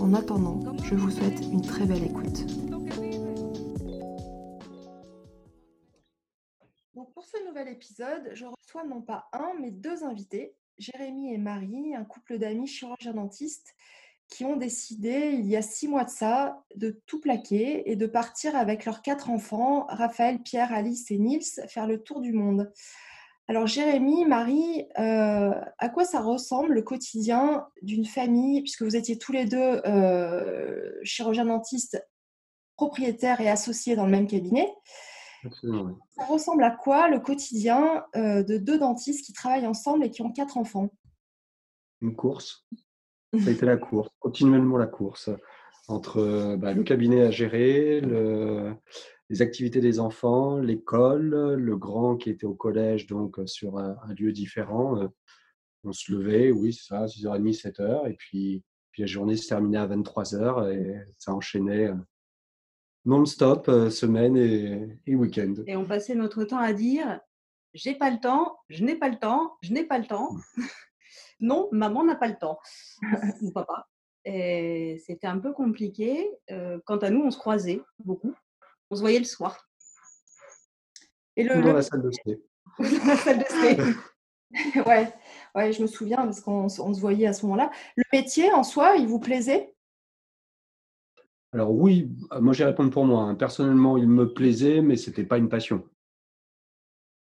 En attendant, je vous souhaite une très belle écoute. pour ce nouvel épisode, je reçois non pas un, mais deux invités, Jérémy et Marie, un couple d'amis chirurgiens dentistes qui ont décidé, il y a six mois de ça, de tout plaquer et de partir avec leurs quatre enfants, Raphaël, Pierre, Alice et Nils, faire le tour du monde. Alors Jérémy, Marie, euh, à quoi ça ressemble le quotidien d'une famille, puisque vous étiez tous les deux euh, chirurgiens dentistes, propriétaires et associés dans le même cabinet. Absolument, Ça ressemble à quoi le quotidien euh, de deux dentistes qui travaillent ensemble et qui ont quatre enfants? Une course. Ça a été la course, continuellement la course. Entre bah, le cabinet à gérer, le, les activités des enfants, l'école, le grand qui était au collège, donc sur un, lieu différent. On se levait, oui, c'est ça, 6h30, 7h, et puis, puis la journée se terminait à 23h et ça enchaînait non-stop, semaine et, et week-end. Et on passait notre temps à dire j'ai pas le temps, je n'ai pas le temps, je n'ai pas le temps. Mmh. non, maman n'a pas le temps, ou papa. Et c'était un peu compliqué. quant à nous, on se croisait beaucoup. On se voyait le soir. Et le, dans la salle de dans la salle de ouais, ouais, je me souviens parce qu'on se voyait à ce moment-là. Le métier en soi, il vous plaisait? Alors oui, moi j'ai répondu pour moi. Hein. Personnellement, il me plaisait, mais ce n'était pas une passion.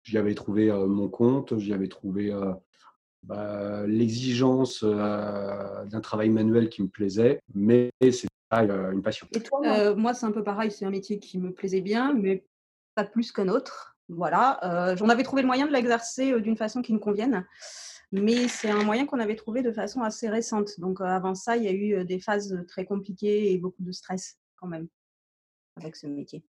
J'y avais trouvé euh, mon compte, j'y avais trouvé euh, bah, l'exigence euh, d'un travail manuel qui me plaisait, mais c'est euh, une passion. Et toi, euh, moi, c'est un peu pareil. C'est un métier qui me plaisait bien, mais pas plus qu'un autre. Voilà. Euh, j'en avais trouvé le moyen de l'exercer d'une façon qui me convienne. Mais c'est un moyen qu'on avait trouvé de façon assez récente. Donc avant ça, il y a eu des phases très compliquées et beaucoup de stress quand même avec ce métier.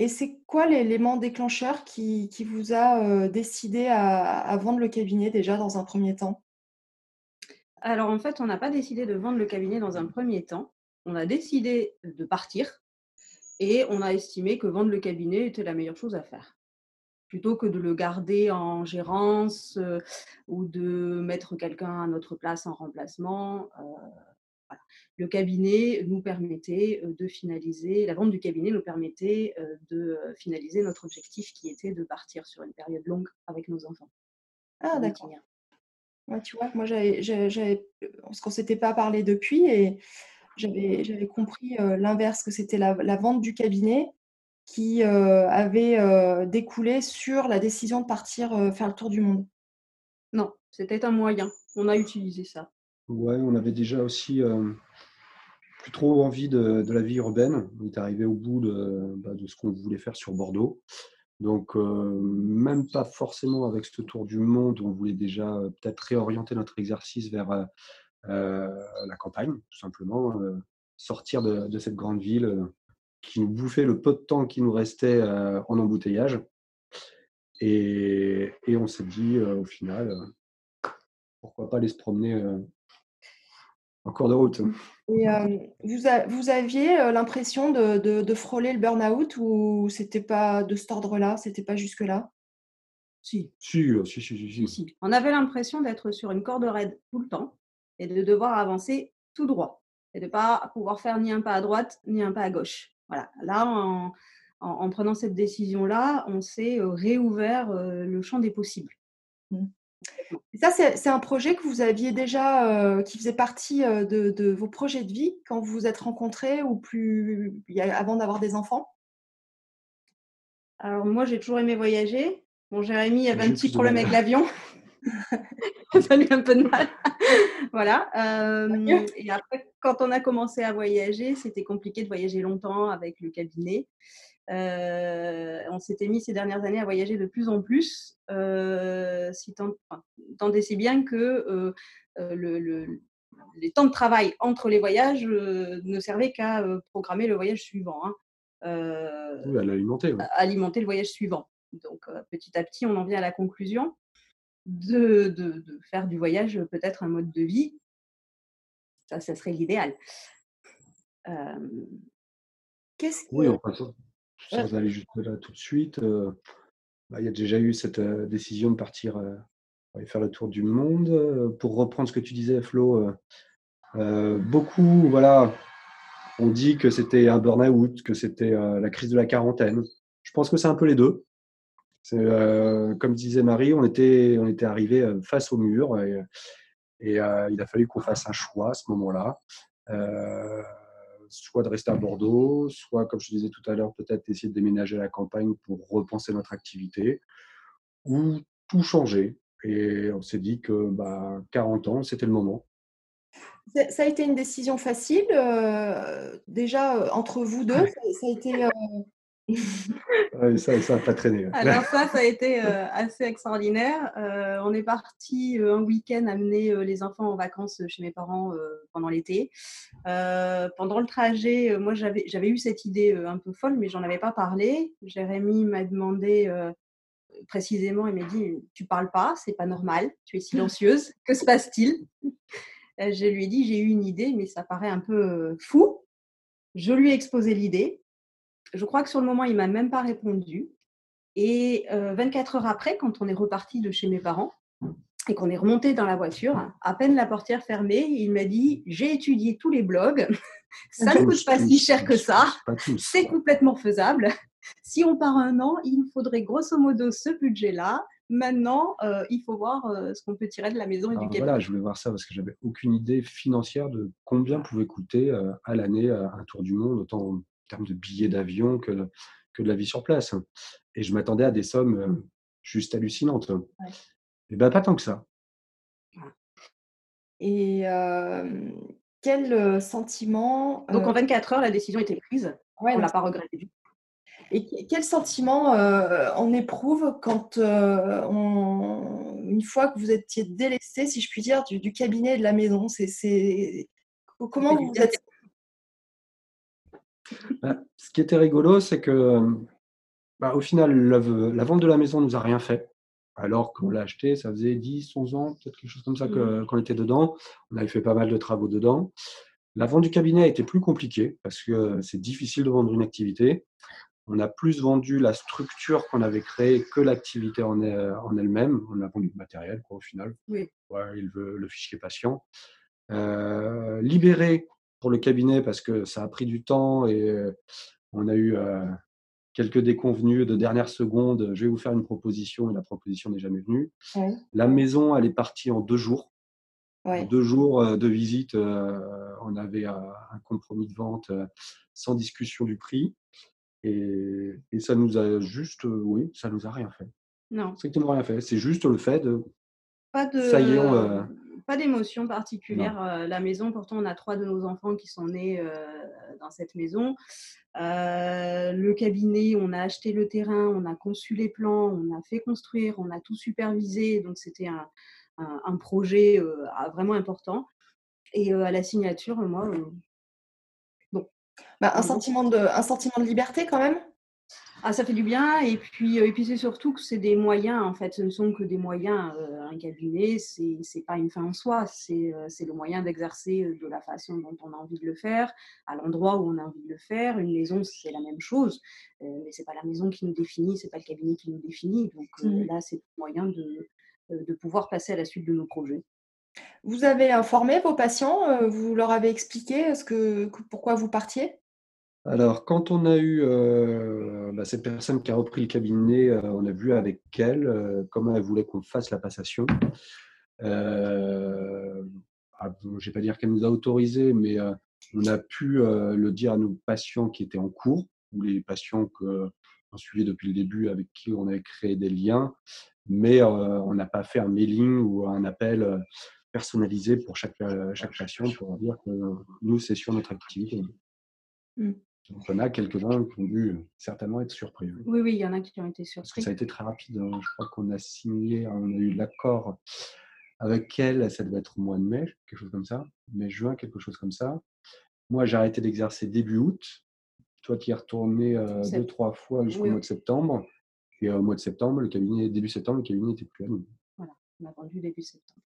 Et c'est quoi l'élément déclencheur qui, vous a décidé à, à, vendre le cabinet déjà dans un premier temps? Alors en fait, on n'a pas décidé de vendre le cabinet dans un premier temps on a décidé de partir et on a estimé que vendre le cabinet était la meilleure chose à faire. Plutôt que de le garder en gérance euh, ou de mettre quelqu'un à notre place en remplacement. Euh, le cabinet nous permettait euh, de finaliser, la vente du cabinet nous permettait de finaliser notre objectif qui était de partir sur une période longue avec nos enfants. Ah, d'accord. tu vois, moi, j'avais, parce qu'on ne s'était pas parlé depuis et j'avais compris l'inverse, que c'était la, vente du cabinet qui avait découlé sur la décision de partir faire le tour du monde. Non, c'était un moyen. On a utilisé ça. Ouais, on avait déjà aussi plus trop envie de, la vie urbaine. On est arrivé au bout de, bah, ce qu'on voulait faire sur Bordeaux. Donc, même pas forcément avec ce tour du monde, on voulait déjà peut-être réorienter notre exercice vers euh, la campagne, tout simplement, euh, sortir de, cette grande ville euh, qui nous bouffait le peu de temps qui nous restait en embouteillage. Et, on s'est dit au final, pourquoi pas aller se promener en cours de route. Et, vous, vous, aviez l'impression de, frôler le burn-out ou c'était pas de cet ordre-là, c'était pas jusque-là? Si. Si, si, si, si. On avait l'impression d'être sur une corde raide tout le temps et de devoir avancer tout droit et de ne pas pouvoir faire ni un pas à droite ni un pas à gauche. Voilà. Là, en, prenant cette décision-là, on s'est euh, réouvert euh, le champ des possibles. Mmh. Ça, c'est un projet que vous aviez déjà, euh, qui faisait partie de, vos projets de vie quand vous vous êtes rencontrés ou plus avant d'avoir des enfants? Alors moi, j'ai toujours aimé voyager. Bon, Jérémy avait un petit problème avec l'avion. ça lui a un peu de mal. voilà. Euh, et après, quand on a commencé à voyager, c'était compliqué de voyager longtemps avec le cabinet. Euh, on s'était mis ces dernières années à voyager de plus en plus, euh, si tant, tant et si bien que le, les temps de travail entre les voyages ne servaient qu'à programmer le voyage suivant. Hein. oui, à l'alimenter. Alimenter le voyage suivant. Donc, petit à petit, on en vient à la conclusion de, de, de faire du voyage peut-être un mode de vie. Ça, ça serait l'idéal. Qu'est-ce Oui, sans aller juste là tout de suite. Bah, il y a déjà eu cette décision de partir faire le tour du monde. Pour reprendre ce que tu disais, Flo, beaucoup, voilà, on dit que c'était un burn-out, que c'était la crise de la quarantaine. Je pense que c'est un peu les deux. Euh, comme disait Marie, on était, on était arrivé face au mur et il a fallu qu'on fasse un choix à ce moment-là. Euh, soit de rester à Bordeaux, soit, comme je disais tout à l'heure, peut-être essayer de déménager à la campagne pour repenser notre activité, ou tout changer. Et on s'est dit que bah, 40 ans, c'était le moment. Ça a été une décision facile. Euh, déjà, entre vous deux, ça, a été ça, ça pas traîné. Alors ça, ça a été euh, assez extraordinaire. Euh, on est parti euh, un week-end amener les enfants en vacances chez mes parents pendant l'été. pendant le trajet, moi j'avais eu cette idée un peu folle, mais j'en avais pas parlé. Jérémy m'a demandé précisément, il m'a dit tu parles pas, c'est pas normal, tu es silencieuse, que se passe-t-il? Je lui ai dit j'ai eu une idée, mais ça paraît un peu fou. Je lui ai exposé l'idée je crois que sur le moment, il m'a même pas répondu. Et 24 heures après, quand on est reparti de chez mes parents et qu'on est remonté dans la voiture, à peine la portière fermée, il m'a dit J'ai étudié tous les blogs, ça ne coûte pas si cher que ça, c'est complètement faisable. Si on part un an, il faudrait grosso modo ce budget-là. Maintenant, il faut voir ce qu'on peut tirer de la maison et du. Voilà, je voulais voir ça parce que j'avais aucune idée financière de combien pouvait coûter à l'année un tour du monde, autant termes de billets d'avion que, que de la vie sur place. Et je m'attendais à des sommes euh, mmh. juste hallucinantes. Et bien, pas tant que ça. Et quel sentiment. Donc, en 24 heures, la décision était prise? on ne l'a pas regretté Et quel sentiment on éprouve quand, on, une fois que vous étiez délaissé, si je puis dire, du, du cabinet de la maison? C'est, Comment vous êtes bah, ce qui était rigolo, c'est que bah, au final, la, vente de la maison ne nous a rien fait. Alors qu'on l'a acheté, ça faisait 10, 11 ans, peut-être quelque chose comme ça mmh. qu'on était dedans. On avait fait pas mal de travaux dedans. La vente du cabinet a été plus compliquée parce que c'est difficile de vendre une activité. On a plus vendu la structure qu'on avait créée que l'activité en, elle-même. On a vendu le matériel, quoi, au final. Oui. il veut le fichier patient. Euh, libérer pour le cabinet parce que ça a pris du temps et on a eu quelques déconvenus de dernière seconde. Je vais vous faire une proposition et la proposition n'est jamais venue. La maison, elle est partie en deux jours. deux jours de visite, on avait un compromis de vente sans discussion du prix. Et, ça nous a juste, oui, ça nous a rien fait. Non. Strictement rien fait. C'est juste le fait de. Pas de. Ça y est, on, pas d'émotion particulière. Euh, la maison, pourtant, on a trois de nos enfants qui sont nés euh, dans cette maison. Euh, le cabinet, on a acheté le terrain, on a conçu les plans, on a fait construire, on a tout supervisé. Donc, c'était un, un, projet vraiment important. Et à la signature, moi, bon. Bah, un, sentiment de, un sentiment de liberté quand même? Ah, ça fait du bien. Et puis, euh, et puis c'est surtout que c'est des moyens, en fait. Ce ne sont que des moyens. Euh, un cabinet, ce n'est pas une fin en soi. Euh, c'est le moyen d'exercer de la façon dont on a envie de le faire, à l'endroit où on a envie de le faire. Une maison, c'est la même chose. mais ce n'est pas la maison qui nous définit, ce n'est pas le cabinet qui nous définit. Donc mmh. là, c'est le moyen de, de pouvoir passer à la suite de nos projets. Vous avez informé vos patients, vous leur avez expliqué ce que, pourquoi vous partiez? Alors, quand on a eu euh, bah, cette personne qui a repris le cabinet, euh, on a vu avec elle euh, comment elle voulait qu'on fasse la passation. Ah, je ne vais pas dire qu'elle nous a autorisé, mais on a pu le dire à nos patients qui étaient en cours, ou les patients qu'on suivait depuis le début, avec qui on avait créé des liens, mais on n'a pas fait un mailing ou un appel personnalisé pour chaque, chaque patient pour dire que nous, c'est sur notre activité. Mmh. Donc, il y en a quelques-uns qui ont dû certainement être surpris. Oui, oui, il y en a qui ont été surpris. ça a été très rapide. Hein. Je crois qu'on a signé, on a eu l'accord Avec elle, ça devait être au mois de mai, quelque chose comme ça. Mai-juin, quelque chose comme ça. Moi, j'ai arrêté d'exercer début août. Toi, tu y es retourné euh, deux, trois fois jusqu'au Oui, mois de septembre. Et euh, au mois de septembre, le cabinet, début septembre, le cabinet n'était plus à nous. On a vendu début septembre.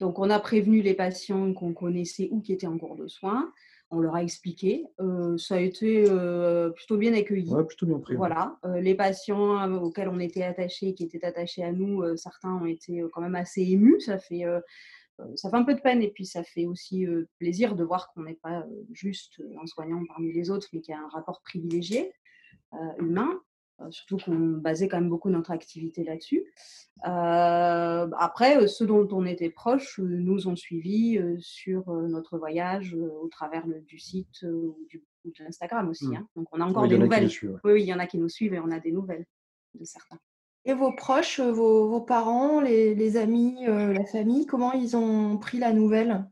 Donc, on a prévenu les patients qu'on connaissait ou qui étaient en cours de soins. On leur a expliqué. Euh, ça a été euh, plutôt bien accueilli. Ouais, plutôt bien pris. ouais. Voilà, euh, les patients auxquels on était attachés, qui étaient attachés à nous, certains ont été quand même assez émus. Ça fait, ça fait un peu de peine et puis ça fait aussi plaisir de voir qu'on n'est pas juste un soignant parmi les autres, mais qu'il y a un rapport privilégié, humain. Euh, surtout qu'on basait quand même beaucoup notre activité là-dessus. Euh, après, euh, ceux dont on était proches euh, nous ont suivis sur notre voyage au travers le- du site ou du, ou de l'Instagram aussi. Mm. hein. Donc on a encore Oui, des en nouvelles. le suivent, ouais. Oui, oui, il y en a qui nous suivent et on a des nouvelles de certains. Et vos proches, vos, vos parents, les, les amis, euh, la famille, comment ils ont pris la nouvelle?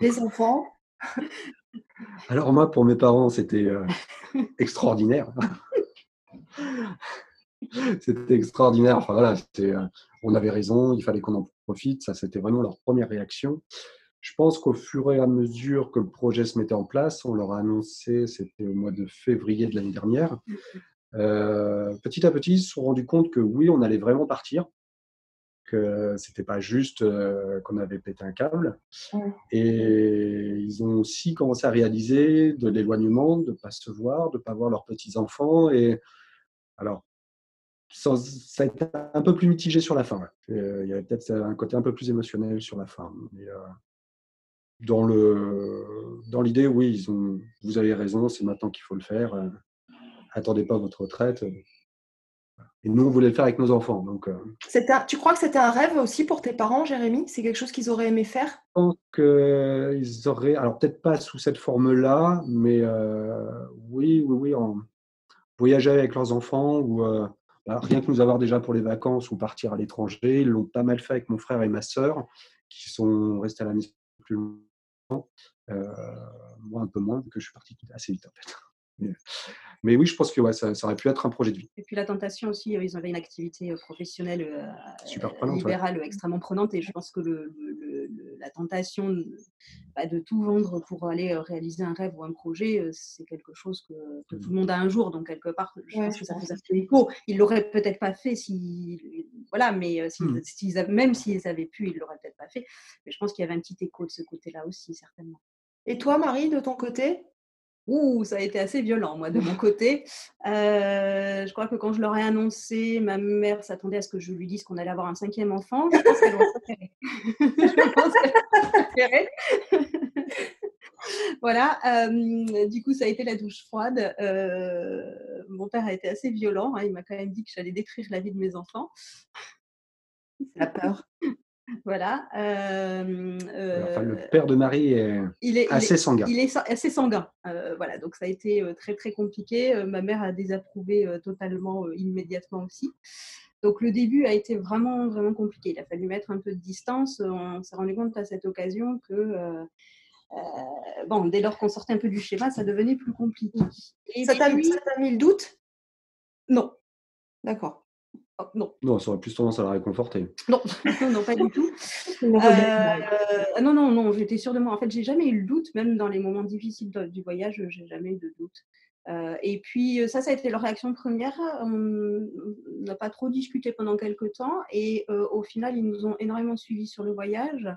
Les enfants? Alors moi, pour mes parents, c'était euh, extraordinaire. c'était extraordinaire. Enfin voilà, euh, on avait raison, il fallait qu'on en profite. Ça, c'était vraiment leur première réaction. Je pense qu'au fur et à mesure que le projet se mettait en place, on leur a annoncé, c'était au mois de février de l'année dernière. euh, petit à petit, ils se sont rendus compte que oui, on allait vraiment partir, que c'était pas juste euh, qu'on avait pété un câble. Ouais. Et ils ont aussi commencé à réaliser de l'éloignement, de ne pas se voir, de ne pas voir leurs petits-enfants. Et alors, ça, ça a été un peu plus mitigé sur la fin. ouais. Euh, il y avait peut-être un côté un peu plus émotionnel sur la fin. Mais, euh, dans le dans l'idée, oui, ils ont, vous avez raison, c'est maintenant qu'il faut le faire. Euh, attendez pas votre retraite. Et nous, on voulait le faire avec nos enfants. Donc, euh, un- Tu crois que c'était un rêve aussi pour tes parents, Jérémy? C'est quelque chose qu'ils auraient aimé faire? Je pense qu'ils auraient, alors peut-être pas sous cette forme-là, mais euh, oui, oui, oui, en voyager avec leurs enfants ou euh, bah, rien que nous avoir déjà pour les vacances ou partir à l'étranger. Ils l'ont pas mal fait avec mon frère et ma sœur qui sont restés à la maison plus longtemps. Euh, moi, un peu moins, que je suis parti assez vite en fait. Mais, mais oui, je pense que ouais, ça, ça aurait pu être un projet de vie. Et puis la tentation aussi, euh, ils avaient une activité euh, professionnelle euh, Super prenante, libérale extrêmement prenante et je pense que le, le- le- le- la tentation de, bah, de tout vendre pour aller réaliser un rêve ou un projet, c'est quelque chose que, que Mm. tout le monde a un jour. Donc quelque part, je Ouais, pense que ça faisait écho. Ils l'auraient peut-être pas fait si, voilà, mais euh, s'ils- Mm. s'ils avaient- même s'ils avaient pu, ils l'auraient peut-être pas fait. Mais je pense qu'il y avait un petit écho de ce côté-là aussi certainement. Et toi, Marie, de ton côté? Ouh, ça a été assez violent, moi, de mon côté. Euh, je crois que quand je leur ai annoncé, ma mère s'attendait à ce que je lui dise qu'on allait avoir un cinquième enfant. Je pense qu'elle aurait préféré. je pense qu'elle préféré. voilà. euh, du coup, ça a été la douche froide. Euh, mon père a été assez violent. hein, il m'a quand même dit que j'allais détruire la vie de mes enfants. La peur. Voilà. euh, Enfin, le euh, père de Marie est il est, il est- assez sanguin. il est assez sanguin. Euh, voilà, donc ça a été très très compliqué. Ma mère a désapprouvé totalement immédiatement aussi. Donc le début a été vraiment vraiment compliqué. Il a fallu mettre un peu de distance. On s'est rendu compte à cette occasion que euh, euh, bon, dès lors qu'on sortait un peu du schéma, ça devenait plus compliqué. Et Ça t'a t'a mis le doute? Non, D'accord. Oh, non, Non, ça aurait plus tendance à la réconforter. non, non, pas du tout. Euh, non, non, non, j'étais sûre de moi. En fait, j'ai jamais eu le doute, même dans les moments difficiles de- du voyage, j'ai jamais eu de doute. Euh, et puis, euh, ça, ça a été leur réaction première. On on n'a pas trop discuté pendant quelques temps. Et euh, au final, ils nous ont énormément suivis sur le voyage.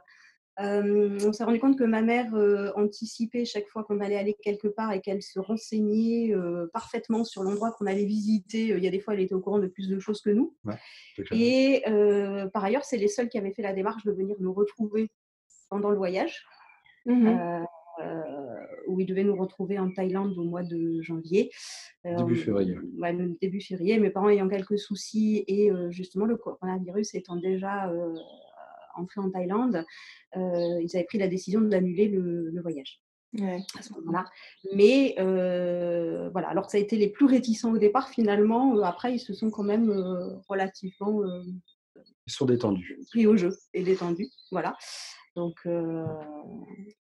Euh, on s'est rendu compte que ma mère euh, anticipait chaque fois qu'on allait aller quelque part et qu'elle se renseignait euh, parfaitement sur l'endroit qu'on allait visiter. Il y a des fois, elle était au courant de plus de choses que nous. Et euh, par ailleurs, c'est les seuls qui avaient fait la démarche de venir nous retrouver pendant le voyage, euh, où ils devaient nous retrouver en Thaïlande au mois de janvier. Euh, Début février. ouais, début février, mes parents ayant quelques soucis et euh, justement le coronavirus étant déjà euh, entré en Thaïlande, euh, ils avaient pris la décision d'annuler le, le voyage Ouais. à ce moment-là. Mais euh, voilà, alors que ça a été les plus réticents au départ, finalement, euh, après, ils se sont quand même euh, relativement euh, Ils sont détendus. pris au jeu et détendus. Voilà. Donc, euh,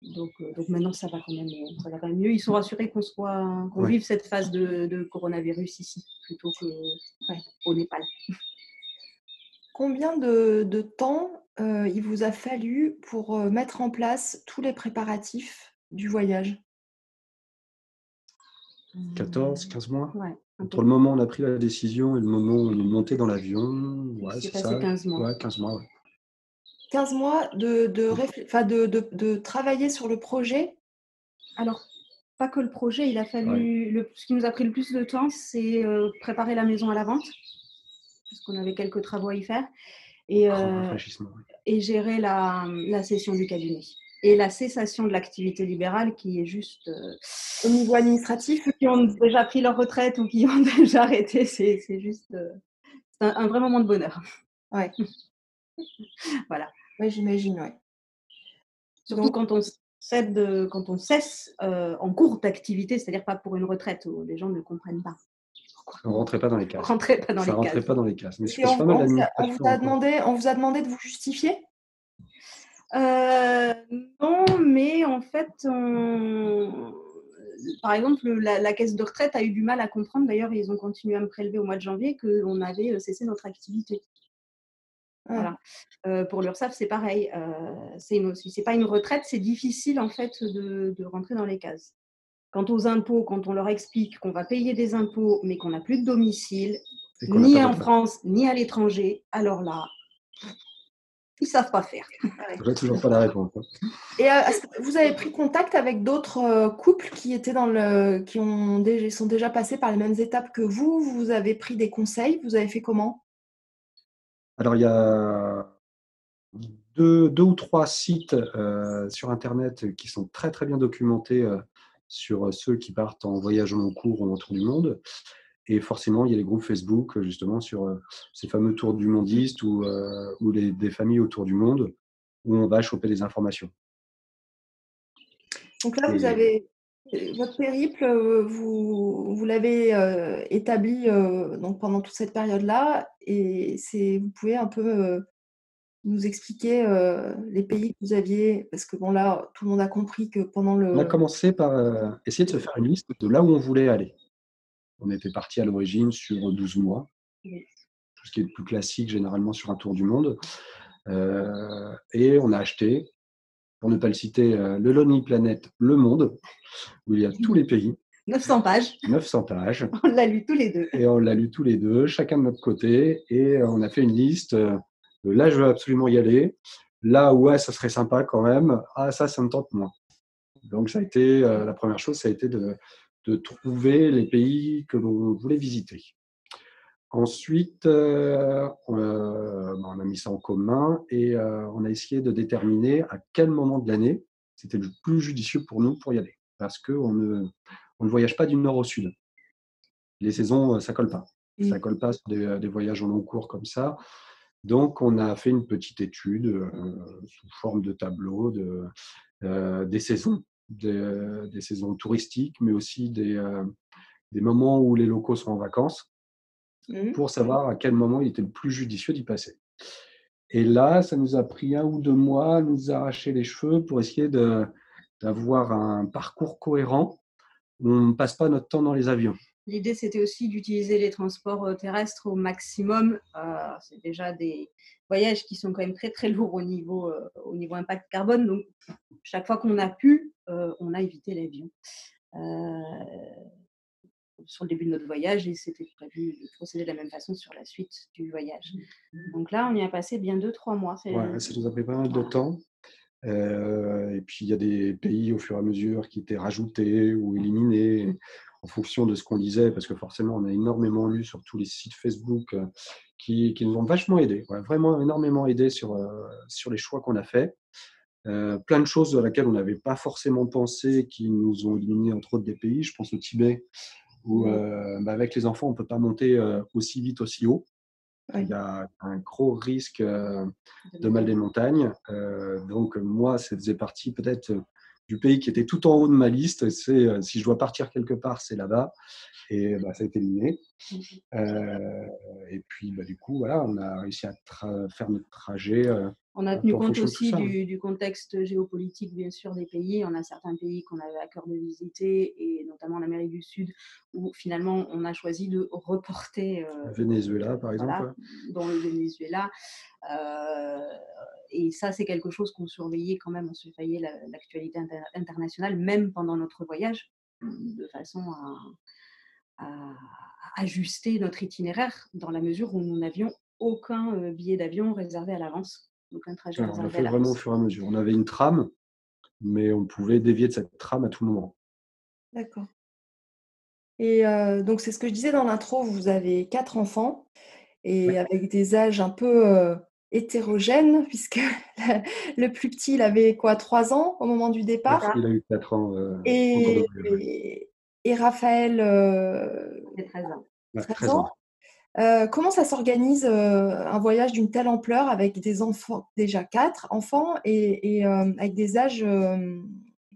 donc, euh, donc maintenant, ça va, quand même, ça va quand même mieux. Ils sont rassurés qu'on soit, qu'on Ouais. vive cette phase de, de coronavirus ici, plutôt que Ouais. au Népal. Combien de, de temps euh, il vous a fallu pour euh, mettre en place tous les préparatifs du voyage? 14, 15 mois? Ouais, un Entre le moment où on a pris la décision et le moment où on est monté dans l'avion, ouais, c'est passé ça. 15 mois. Ouais, 15 mois, ouais. 15 mois de, de, réfl- enfin, de, de- de travailler sur le projet? Alors, pas que le projet, il a fallu. Le, ce qui nous a pris le plus de temps, c'est euh, préparer la maison à la vente, parce qu'on avait quelques travaux à y faire, et, euh, et gérer la, la session du cabinet. Et la cessation de l'activité libérale qui est juste. euh, au niveau administratif ceux qui ont déjà pris leur retraite ou qui ont déjà arrêté, c'est c'est juste. euh, un, un vrai moment de bonheur. Ouais. Voilà. Oui, j'imagine, ouais. Surtout Donc- quand on cède, de- quand on cesse euh, en cours d'activité, c'est-à-dire pas pour une retraite où les gens ne comprennent pas. On rentrait pas dans les cases. Rentrez pas dans ça les rentrait cases. pas dans les cases. Mais je on, pas mal on vous a, on d'administration vous a encore. demandé, on vous a demandé de vous justifier? Euh, non, mais en fait, on- par exemple, la, la caisse de retraite a eu du mal à comprendre. D'ailleurs, ils ont continué à me prélever au mois de janvier qu'on avait euh, cessé notre activité. Ah. Voilà. Euh, pour l'URSSAF, c'est pareil. Euh, c'est pas une retraite, c'est difficile en fait de, de rentrer dans les cases. Quant aux impôts, quand on leur explique qu'on va payer des impôts, mais qu'on n'a plus de domicile, ni en France, ni à l'étranger, alors là, ils savent pas faire. J'ai toujours pas la réponse. hein. Et euh, vous avez pris contact avec d'autres euh, couples qui étaient dans le, qui ont déjà, sont déjà passés par les mêmes étapes que vous? Vous avez pris des conseils? Vous avez fait comment? Alors, il y a deux, deux ou trois sites euh, sur Internet qui sont très très bien documentés euh, sur ceux qui partent en voyage long cours ou autour du monde. Et forcément, il y a les groupes Facebook euh, justement sur euh, ces fameux tours du mondiste ou, euh, ou les, des familles autour du monde où on va choper des informations. Donc là, vous avez votre périple, euh, vous, vous l'avez euh, établi euh, donc pendant toute cette période-là, et c'est, vous pouvez un peu euh, nous expliquer euh, les pays que vous aviez, parce que bon là, tout le monde a compris que pendant le, On a commencé par euh, essayer de se faire une liste de là où on voulait aller. On était parti à l'origine sur 12 mois, Oui. tout ce qui est le plus classique généralement sur un tour du monde. Euh, et on a acheté, pour ne pas le citer, le Lonely Planet Le Monde, où il y a tous les pays, 900 pages, 900 pages, on l'a lu tous les deux. et on l'a lu tous les deux, chacun de notre côté, et on a fait une liste. Euh, là, je veux absolument y aller. Là, ouais, ça serait sympa quand même. Ah, ça, ça me tente moins. Donc, ça a été euh, la première chose, ça a été de, de trouver les pays que l'on voulait visiter. Ensuite, euh, euh, ben, on a mis ça en commun et on a essayé de déterminer à quel moment de l'année c'était le plus judicieux pour nous pour y aller. Parce qu'on ne, on ne voyage pas du nord au sud. Les saisons, ça colle pas. Oui. Ça colle pas sur des, des voyages en long cours comme ça. Donc, on a fait une petite étude euh, sous forme de tableau de, euh, des saisons, des, des saisons touristiques, mais aussi des, euh, des moments où les locaux sont en vacances Mhm. pour savoir à quel moment il était le plus judicieux d'y passer. Et là, ça nous a pris un ou deux mois à nous arracher les cheveux pour essayer d'avoir un parcours cohérent où on ne passe pas notre temps dans les avions. L'idée, c'était aussi d'utiliser les transports euh, terrestres au maximum. Euh, c'est déjà des voyages qui sont quand même très très lourds au niveau, euh, au niveau impact carbone. Donc, chaque fois qu'on a pu, euh, on a évité l'avion. Sur le début de notre voyage et c'était prévu de procéder de la même façon sur la suite du voyage. Donc là, on y a passé bien deux, trois mois. Ouais, ça nous a pris pas mal de Voilà. temps. Euh, et puis, il y a des pays au fur et à mesure qui étaient rajoutés ou éliminés en fonction de ce qu'on lisait, parce que forcément, on a énormément lu sur tous les sites Facebook euh, qui, qui nous ont vachement aidés, vraiment énormément aidés sur, euh, sur les choix qu'on a faits. Euh, plein de choses à laquelle on n'avait pas forcément pensé qui nous ont éliminés, entre autres des pays. Je pense au Tibet, où euh, bah, avec les enfants, on ne peut pas monter euh, aussi vite, aussi haut. Ouais. Il y a un gros risque de mal des montagnes. Donc, moi, ça faisait partie peut-être du pays qui était tout en haut de ma liste. C'est euh, si je dois partir quelque part, c'est là-bas. Et bah, ça a été éliminé. Euh, et puis, bah, du coup, voilà, on a réussi à faire notre trajet. On a Un tenu compte aussi ça, du, du contexte géopolitique, bien sûr, des pays. On a certains pays qu'on avait à cœur de visiter, et notamment l'Amérique du Sud, où finalement on a choisi de reporter, euh, Venezuela, par exemple. voilà, ouais. dans le Venezuela. Euh, et ça, c'est quelque chose qu'on surveillait quand même, on surveillait la- l'actualité inter- internationale, même pendant notre voyage, de façon à, à ajuster notre itinéraire, dans la mesure où nous n'avions aucun euh, billet d'avion réservé à l'avance, aucun trajet Alors, on a réservé fait vraiment au fur et à mesure. On avait une trame, mais on pouvait dévier de cette trame à tout moment. D'accord. Et euh, donc, c'est ce que je disais dans l'intro, vous avez quatre enfants et Ouais. avec des âges un peu euh, hétérogènes, puisque le plus petit, il avait quoi, trois ans au moment du Ouais, départ? il a eu 4 ans euh, Et, et, et Raphaël, euh, C'est 13 ans. Ouais, 13 13 ans. Euh, comment ça s'organise euh, un voyage d'une telle ampleur avec des enfants, déjà quatre enfants, et, et, euh, avec des âges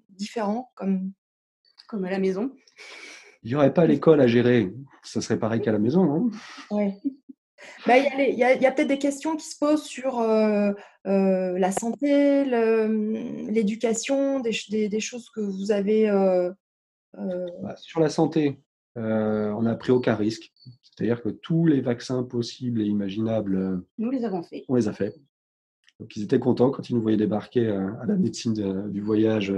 différents comme... Comme à la maison? Il n'y aurait pas l'école à gérer. Ça serait pareil qu'à la maison. hein. Ouais. Bah, Il y a, peut-être des questions qui se posent sur la santé, l'éducation, des, ch- des- des choses que vous avez. Bah, sur la santé, euh, on n'a pris aucun risque. C'est-à-dire que tous les vaccins possibles et imaginables, euh, Nous les avons fait. on les a faits. Donc ils étaient contents quand ils nous voyaient débarquer euh, à la médecine de- du voyage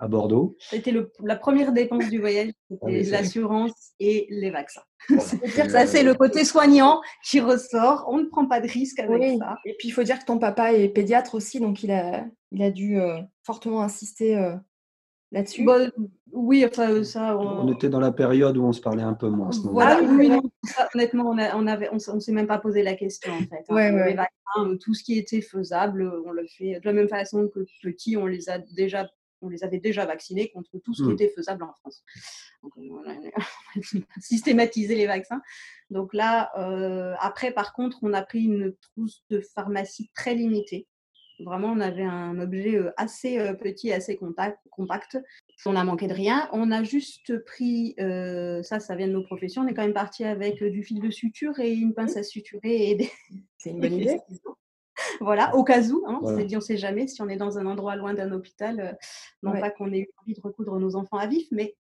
à Bordeaux. C'était la première dépense du voyage, Ah c'était c'est- l'assurance et les vaccins. Voilà. C'est-à-dire Ça, c'est le côté soignant qui ressort. On ne prend pas de risque avec oui. ça. Et puis il faut dire que ton papa est pédiatre aussi, donc il a, il a dû euh, fortement insister euh, là-dessus? Bah, oui, enfin, ça, on, On était dans la période où on se parlait un peu moins à ce moment-là. Voilà, oui, non, ça, honnêtement, on a- on avait, on, s- on s'est même pas posé la question en fait. hein. Ouais, ouais. Les vaccins, euh, tout ce qui était faisable, on le fait de la même façon que petit, on les a déjà, on les avait déjà vaccinés contre tout ce qui Mm. était faisable en France. Donc, euh, on a, on a systématisé les vaccins. Donc là, euh, après, par contre, on a pris une trousse de pharmacie très limitée. Vraiment, on avait un objet euh, assez euh, petit, assez contact- compact. On a manqué de rien. On a juste pris, euh, ça, ça vient de nos professions. On est quand même parti avec du fil de suture et une pince à suturer et des, C'est une bonne idée. Voilà, au cas où. Hein, on Voilà. s'est dit, on ne sait jamais si on est dans un endroit loin d'un hôpital. euh, non Ouais. pas qu'on ait eu envie de recoudre nos enfants à vif, mais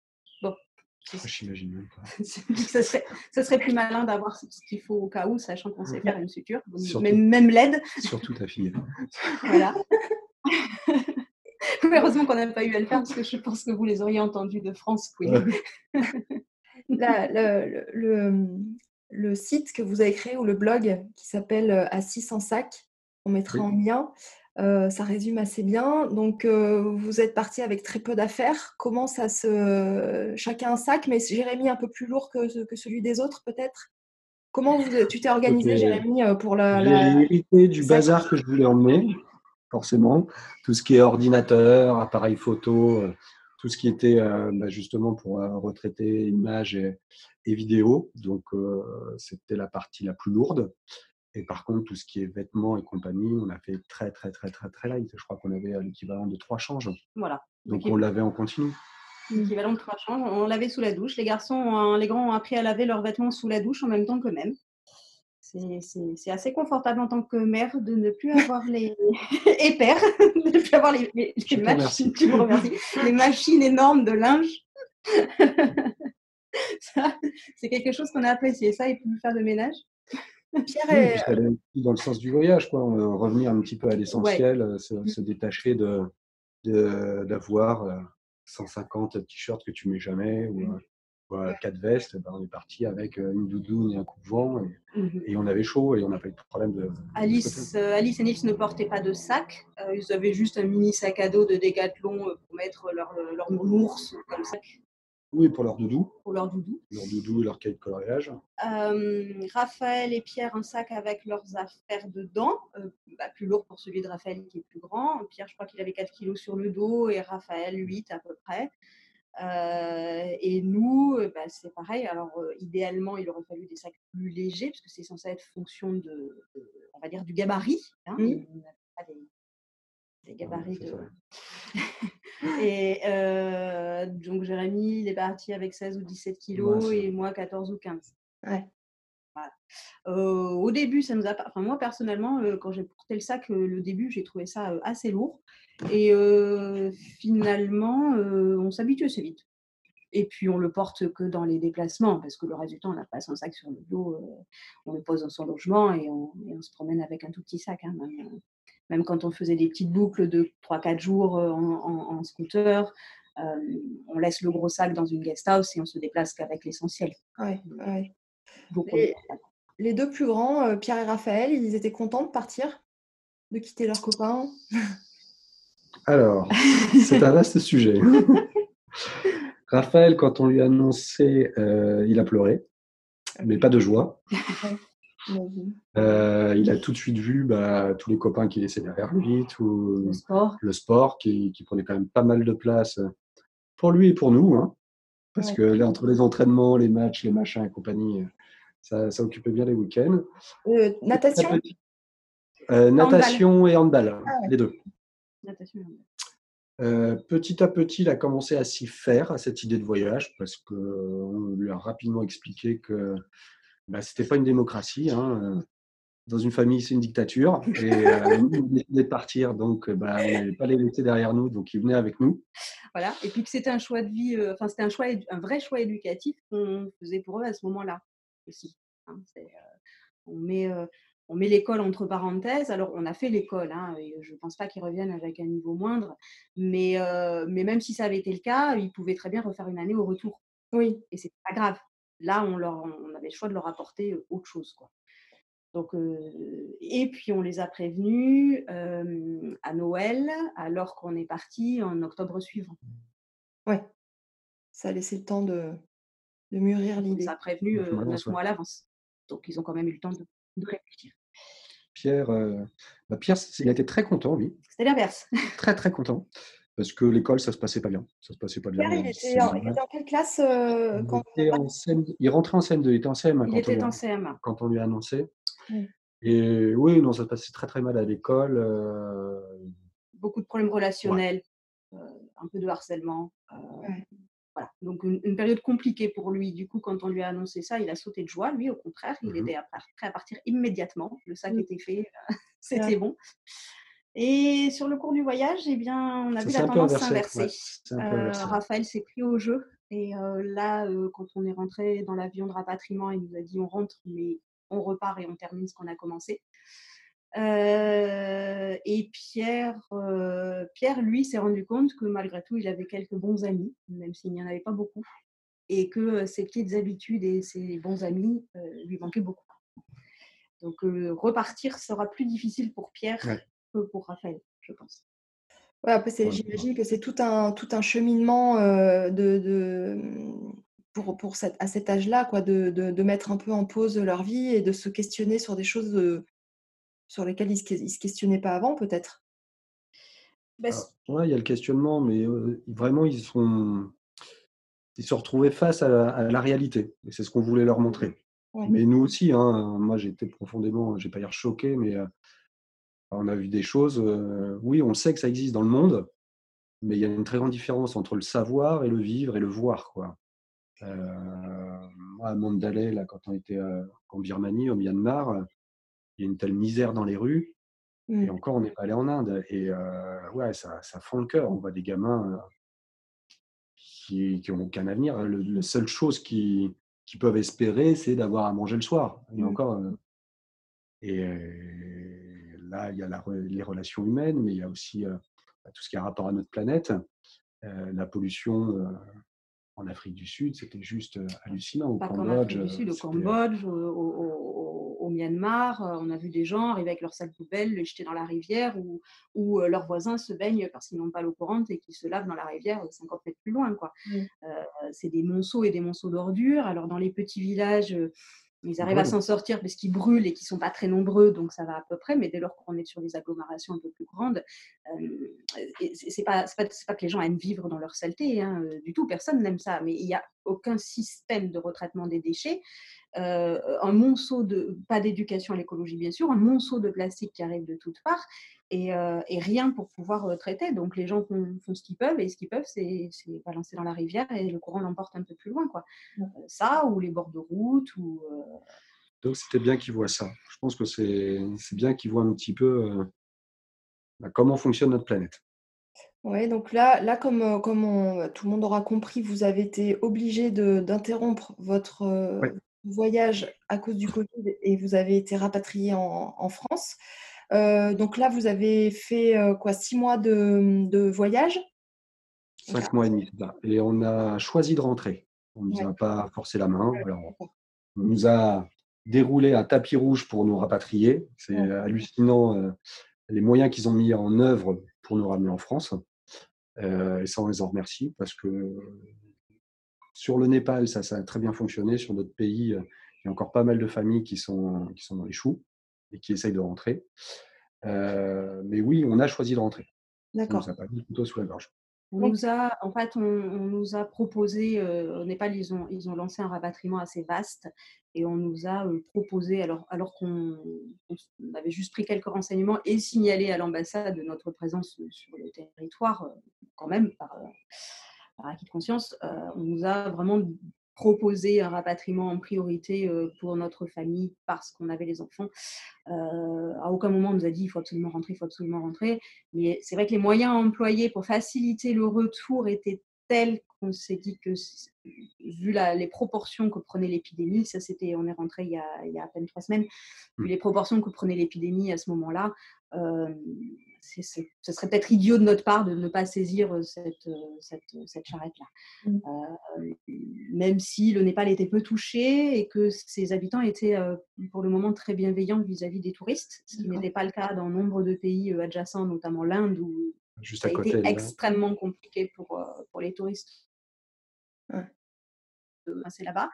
J'imagine même pas. ça, serait, ça serait plus malin d'avoir ce qu'il faut au cas où, sachant qu'on sait faire une suture, Surtout. même, même l'aide. Surtout ta fille. Voilà. Heureusement qu'on n'a pas eu à le faire parce que je pense que vous les auriez entendus de France Queen. La- le, le- le- le site que vous avez créé ou le blog qui s'appelle euh, Assis en sac, on mettra Oui. en lien. Euh, ça résume assez bien. Donc, euh, vous êtes parti avec très peu d'affaires. Comment ça se. Chacun un sac, mais Jérémy un peu plus lourd que, que celui des autres, peut-être? Comment vous- tu t'es organisé. Jérémy, euh, pour la. J'ai hérité du bazar que je voulais emmener, forcément. Tout ce qui est ordinateur, appareil photo, tout ce qui était euh, bah, justement pour retraiter images et, et vidéos. Donc, c'était la partie la plus lourde. Et par contre, tout ce qui est vêtements et compagnie, on a fait très, très, très, très, très light. Je crois qu'on avait euh, l'équivalent de trois changes. Voilà. Donc, on l'avait en continu. L'équivalent de trois changes. On lavait sous la douche. Les garçons, les grands ont appris à laver leurs vêtements sous la douche en même temps qu'eux-mêmes. C'est- C'est assez confortable en tant que mère de ne plus avoir les. et père, de ne plus avoir les, les- les machines. tu me les machines énormes de linge. Ça, C'est quelque chose qu'on a apprécié. Ça, et plus faire de ménage. Pierre Oui, est- ça dans le sens du voyage, quoi. Euh, Revenir un petit peu à l'essentiel, euh, se, se détacher de d'avoir euh, 150 t-shirts que tu mets jamais ou, euh, ou, euh, quatre vestes. Ben, on est parti avec euh, une doudoune et un coupe-vent et, Mhm. et on avait chaud et on n'a pas eu de problème de. de ce Alice, euh, Alice et Nils ne portaient pas de sac. Euh, ils avaient juste un mini sac à dos de Décathlon euh, pour mettre leur, leur nounours comme sac Oui, pour leur doudou, pour leur doudou. leur doudou et leur cahier de coloriage. Euh, Raphaël et Pierre, un sac avec leurs affaires dedans, euh, bah, plus lourd pour celui de Raphaël qui est plus grand. Pierre, je crois qu'il avait 4 kilos sur le dos et Raphaël 8 à peu près. Euh, et nous, bah, c'est pareil. Alors, euh, idéalement, il aurait fallu des sacs plus légers parce que c'est censé être fonction de, de- on va dire, du gabarit. hein, on pas des, des gabarits de. ça. et euh, donc, Jérémy, il est parti avec 16 ou 17 kilos et moi 14 ou 15. Ouais. au début, ça nous a enfin, moi personnellement, quand j'ai porté le sac, le début, j'ai trouvé ça assez lourd. Et finalement, on s'habitue assez vite. Et puis on le porte que dans les déplacements, parce que le reste du temps, on n'a pas son sac sur le dos, on le pose dans son logement et on, se promène avec un tout petit sac. Hein, même, quand on faisait des petites boucles de 3-4 jours en, scooter, on laisse le gros sac dans une guest house et on se déplace qu'avec l'essentiel. Ouais, ouais. Les, deux plus grands, Pierre et Raphaël, ils étaient contents de partir, de quitter leurs copains? Alors, c'est un vaste sujet. Raphaël, quand on lui a annoncé, euh, il a pleuré, mais pas de joie. Euh, il a tout de suite vu bah, tous les copains qui laissaient derrière lui, tout le sport, qui, prenait quand même pas mal de place pour lui et pour nous. Hein. parce que là, entre les entraînements, les matchs, les machins et compagnie, ça, occupait bien les week-ends. Euh, natation? Natation et handball, ah les deux. Natation et handball. Euh, petit à petit, il a commencé à s'y faire à cette idée de voyage parce qu'on lui a rapidement expliqué que bah, ce n'était pas une démocratie. Hein. Dans une famille, c'est une dictature. Et euh, il venait de partir, donc bah, on n'allait pas les laisser derrière nous, donc il venait avec nous. Voilà, et puis que c'était un choix de vie, euh, enfin, c'était un, choix, un vrai choix éducatif qu'on faisait pour eux à ce moment-là aussi. Hein. on met on met l'école entre parenthèses. Alors, on a fait l'école, hein, je ne pense pas qu'ils reviennent avec un niveau moindre, mais, euh, mais même si ça avait été le cas, ils pouvaient très bien refaire une année au retour. Oui. Et c'est pas grave. Là, on, leur, on avait le choix de leur apporter euh, autre chose. Quoi. Donc, euh, et puis, on les a prévenus à Noël, alors qu'on est parti en octobre suivant. Oui. Ça a laissé le temps de, de mûrir l'idée. Ça a prévenu neuf mois à l'avance. Donc, ils ont quand même eu le temps de, de réfléchir. Pierre, euh, bah, Pierre, il a été très content, lui. C'était l'inverse. très, très content. Parce que l'école, ça se passait pas bien. Ça se passait pas bien. Pierre, il était, en, il était en, quelle classe euh, il, quand... en il, rentrait en CM2, il était en CM1 il quand, était on, en CM1. quand on lui a annoncé. Et oui, non, ça se passait très très mal à l'école. Euh... Beaucoup de problèmes relationnels, ouais. euh, un peu de harcèlement. Euh, ouais. Voilà, donc une, période compliquée pour lui. Du coup, quand on lui a annoncé ça, il a sauté de joie. Lui, au contraire, il mmh était prêt à partir immédiatement. Le sac mmh. était fait, c'était bon. Et sur le cours du voyage, eh bien, on a vu la tendance s'inverser. Euh, Raphaël s'est pris au jeu. Et euh, là, euh, quand on est rentré dans l'avion de rapatriement, il nous a dit on rentre, mais on repart et on termine ce qu'on a commencé. Euh, et Pierre, euh, Pierre, lui, s'est rendu compte que malgré tout, il avait quelques bons amis, même s'il n'y en avait pas beaucoup, et que euh, ses petites habitudes et ses bons amis lui manquaient beaucoup. Donc, repartir sera plus difficile pour Pierre pour Raphaël, je pense. Ouais, après, j'imagine que c'est tout un, tout un cheminement de, de, pour, pour cette, à cet âge-là, quoi, de, de, de, mettre un peu en pause leur vie et de se questionner sur des choses sur lesquels ils ne se, questionnaient pas avant, peut-être? Bah, Oui, il y a le questionnement, mais vraiment, ils sont, ils se retrouvaient face à la, réalité. Et c'est ce qu'on voulait leur montrer. Mais nous aussi, hein, moi, j'ai été profondément, je vais pas dire choqué, mais on a vu des choses. oui, on sait que ça existe dans le monde, mais il y a une très grande différence entre le savoir et le vivre et le voir. Quoi. moi, à Mandalay, là, quand on était en Birmanie, au Myanmar, il y a une telle misère dans les rues. Et mmh. encore, on n'est pas allé en Inde. Et euh, ouais, ça, ça fond le cœur. On voit des gamins euh, qui n'ont aucun avenir. la seule chose qu'ils qui peuvent espérer, c'est d'avoir à manger le soir. Et mmh. encore. Euh, et là, il y a la, les relations humaines, mais il y a aussi bah, tout ce qui a rapport à notre planète. la pollution en Afrique du Sud, c'était juste hallucinant. Au Cambodge, du Sud, au Cambodge, au, au, Myanmar, on a vu des gens arriver avec leurs sacs poubelles, les jeter dans la rivière, ou, ou leurs voisins se baignent parce qu'ils n'ont pas l'eau courante et qu'ils se lavent dans la rivière 50 mètres plus loin. Quoi. Mmh. c'est des monceaux et des monceaux d'ordures. Alors dans les petits villages, ils arrivent à s'en sortir parce qu'ils brûlent et qu'ils sont pas très nombreux, donc ça va à peu près. Mais dès lors qu'on est sur des agglomérations un peu plus grandes, euh, c'est pas, pas, pas, que les gens aiment vivre dans leur saleté hein, euh, du tout. Personne n'aime ça. Mais il n'y a aucun système de retraitement des déchets. Euh, un monceau de, pas d'éducation à l'écologie bien sûr, un monceau de plastique qui arrive de toutes parts euh, et, rien pour pouvoir euh, traiter. Donc les gens font, ce qu'ils peuvent et ce qu'ils peuvent, c'est balancer dans la rivière et le courant l'emporte un peu plus loin. Quoi. ça, ou les bords de route, ou, Donc c'était bien qu'ils voient ça. Je pense que c'est bien qu'ils voient un petit peu euh, bah, comment fonctionne notre planète. Oui, donc là, là comme, comme tout le monde aura compris, vous avez été obligé d'interrompre votre voyage à cause du Covid et vous avez été rapatrié en, France. donc là, vous avez fait quoi, six mois de, de voyage? Cinq mois et demi, Et on a choisi de rentrer. On ne nous a pas forcé la main. on nous a déroulé un tapis rouge pour nous rapatrier. C'est hallucinant euh, les moyens qu'ils ont mis en œuvre pour nous ramener en France. Euh, et ça, on les en remercie parce que sur le Népal, ça, ça a très bien fonctionné. Sur d'autres pays, il y a encore pas mal de familles qui sont, qui sont dans les choux et qui essayent de rentrer. Euh, mais oui, on a choisi de rentrer. D'accord. Ça n'a pas mis plutôt sous la gorge. On nous a, en fait, on, nous a proposé, euh, au Népal, ils ont, ils ont lancé un rapatriement assez vaste et on nous a euh, proposé, alors, alors qu'on avait juste pris quelques renseignements et signalé à l'ambassade notre présence sur le territoire, euh, quand même, par, par acquis de conscience, on nous a vraiment proposer un rapatriement en priorité pour notre famille parce qu'on avait les enfants. à aucun moment on nous a dit il faut absolument rentrer, il faut absolument rentrer. Mais c'est vrai que les moyens employés pour faciliter le retour étaient tels qu'on s'est dit que, vu les proportions que prenait l'épidémie, ça c'était, on est rentré il y, a, il y, a, à peine trois semaines, vu mmh. les proportions que prenait l'épidémie à ce moment-là, ce serait peut-être idiot de notre part de ne pas saisir euh, cette, euh, cette, euh, cette charrette-là. Mmh. même si le Népal était peu touché et que ses habitants étaient pour le moment très bienveillants vis-à-vis des touristes, ce qui n'était pas le cas dans nombre de pays adjacents, notamment l'Inde, où Juste ça a été extrêmement compliqué pour, pour les touristes de passer là-bas.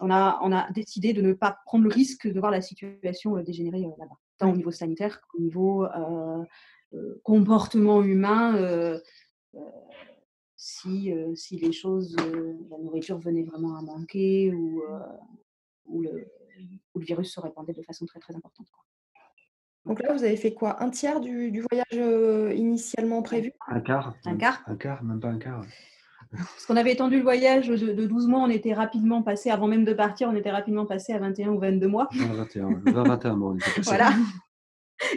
On a, on a décidé de ne pas prendre le risque de voir la situation dégénérer là-bas tant au niveau sanitaire qu'au niveau euh, euh, comportement humain. Euh, si, si les choses, la nourriture venait vraiment à manquer ou, ou, le, le, virus se répandait de façon très très importante. Donc là, vous avez fait quoi? Un tiers du, du voyage initialement prévu? Un quart. Un quart Un quart, même pas un quart. Parce qu'on avait étendu le voyage de, de, 12 mois, on était rapidement passé, avant même de partir, on était rapidement passé à 21 ou 22 mois. 21, 21 mois, on était passé. Voilà.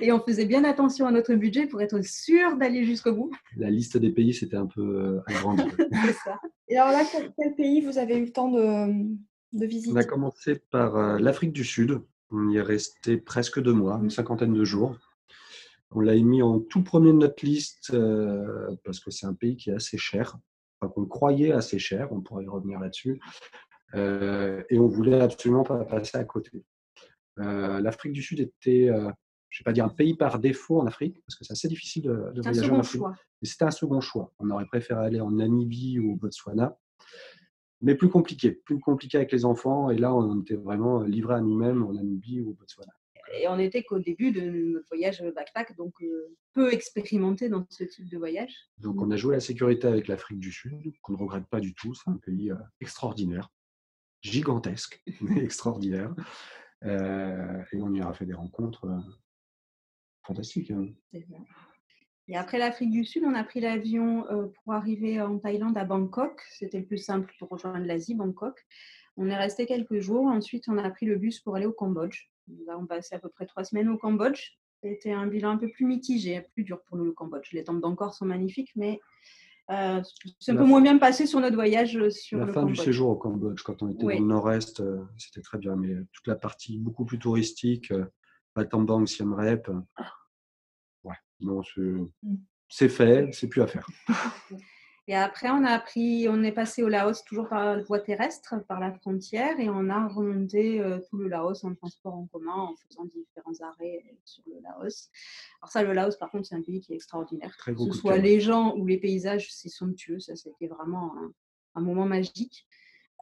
Et on faisait bien attention à notre budget pour être sûr d'aller jusqu'au bout. La liste des pays, c'était un peu euh, agrandie. C'est ça. Et alors là, quel, pays vous avez eu le temps de, de visiter? On a commencé par euh, l'Afrique du Sud. On y est resté presque deux mois, une cinquantaine de jours. On l'a mis en tout premier de notre liste euh, parce que c'est un pays qui est assez cher, qu'on croyait assez cher, on pourrait y revenir là-dessus. et on voulait absolument pas passer à côté. L'Afrique du Sud était je ne vais pas dire un pays par défaut en Afrique, parce que c'est assez difficile de, de voyager en Afrique. Mais c'était un second choix. On aurait préféré aller en Namibie ou au Botswana, mais plus compliqué, plus compliqué avec les enfants. Et là, on était vraiment livrés à nous-mêmes en Namibie ou au Botswana. Et on n'était qu'au début de notre voyage backpack, donc euh, peu expérimenté dans ce type de voyage. Donc on a joué la sécurité avec l'Afrique du Sud, qu'on ne regrette pas du tout. C'est un pays euh, extraordinaire, gigantesque, mais extraordinaire. Euh, et on y a fait des rencontres fantastique. Hein. Et après l'Afrique du Sud, on a pris l'avion pour arriver en Thaïlande à Bangkok. C'était le plus simple pour rejoindre l'Asie, Bangkok. On est resté quelques jours. Ensuite, on a pris le bus pour aller au Cambodge. Nous avons passé à peu près trois semaines au Cambodge. C'était un bilan un peu plus mitigé, plus dur pour nous le Cambodge. Les temples d'Angkor sont magnifiques, mais euh, c'est un peu moins bien passé sur notre voyage euh, sur la fin du séjour au Cambodge, quand on était dans le nord-est, c'était très bien, mais toute la partie beaucoup plus touristique, Battambang, Siem Reap, ouais, non, mmh. c'est fait, c'est plus à faire. Et après, on a pris, on est passé au Laos toujours par la voie terrestre, par la frontière, et on a remonté euh, tout le Laos en transport en commun, en faisant différents arrêts sur le Laos. Alors ça, le Laos, par contre, c'est un pays qui est extraordinaire. que ce soit les gens ou les paysages, c'est somptueux. Ça, c'était vraiment un, moment magique.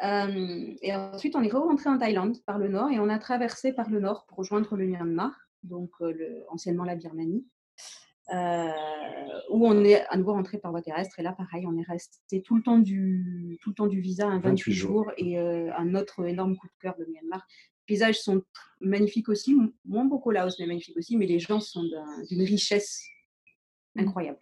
Euh, et ensuite, on est rentré en Thaïlande par le nord et on a traversé par le nord pour rejoindre le Myanmar, donc euh, le, anciennement la Birmanie. Euh, où on est à nouveau rentré par voie terrestre. Et là, pareil, on est resté tout le temps du, tout le temps du visa, un 28, jours, et un autre énorme coup de cœur, le Myanmar. Les paysages sont magnifiques aussi, moins beaucoup Laos, mais magnifiques aussi, mais les gens sont d'une richesse mmh. incroyable.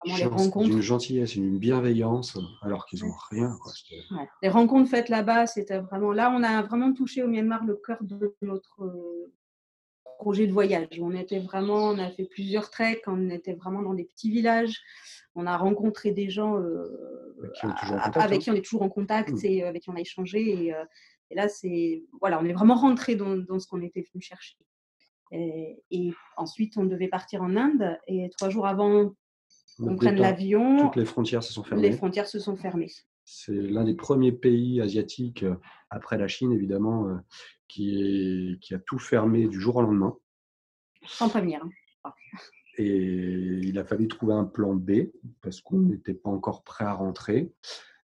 Vraiment, les Chance, rencontres. D'une gentillesse, une bienveillance, alors qu'ils n'ont rien. Quoi. Ouais. Les rencontres faites là-bas, c'était vraiment. Là, on a vraiment touché au Myanmar le cœur de notre euh, projet de voyage. On était vraiment, on a fait plusieurs treks, on était vraiment dans des petits villages. On a rencontré des gens euh, Avec qui on est toujours en contact, avec hein. qui on est toujours en contact Mm. et euh, avec qui on a échangé. Et, euh, et là, c'est voilà, on est vraiment rentré dans, dans ce qu'on était venu chercher. Et, et ensuite, on devait partir en Inde. Et trois jours avant qu'on prenne l'avion, Toutes les frontières se sont fermées. les frontières se sont fermées. C'est l'un des premiers pays asiatiques, euh, après la Chine évidemment, euh, qui, est- qui a tout fermé du jour au lendemain. Sans prévenir. hein. Et il a fallu trouver un plan B parce qu'on n'était pas encore prêt à rentrer.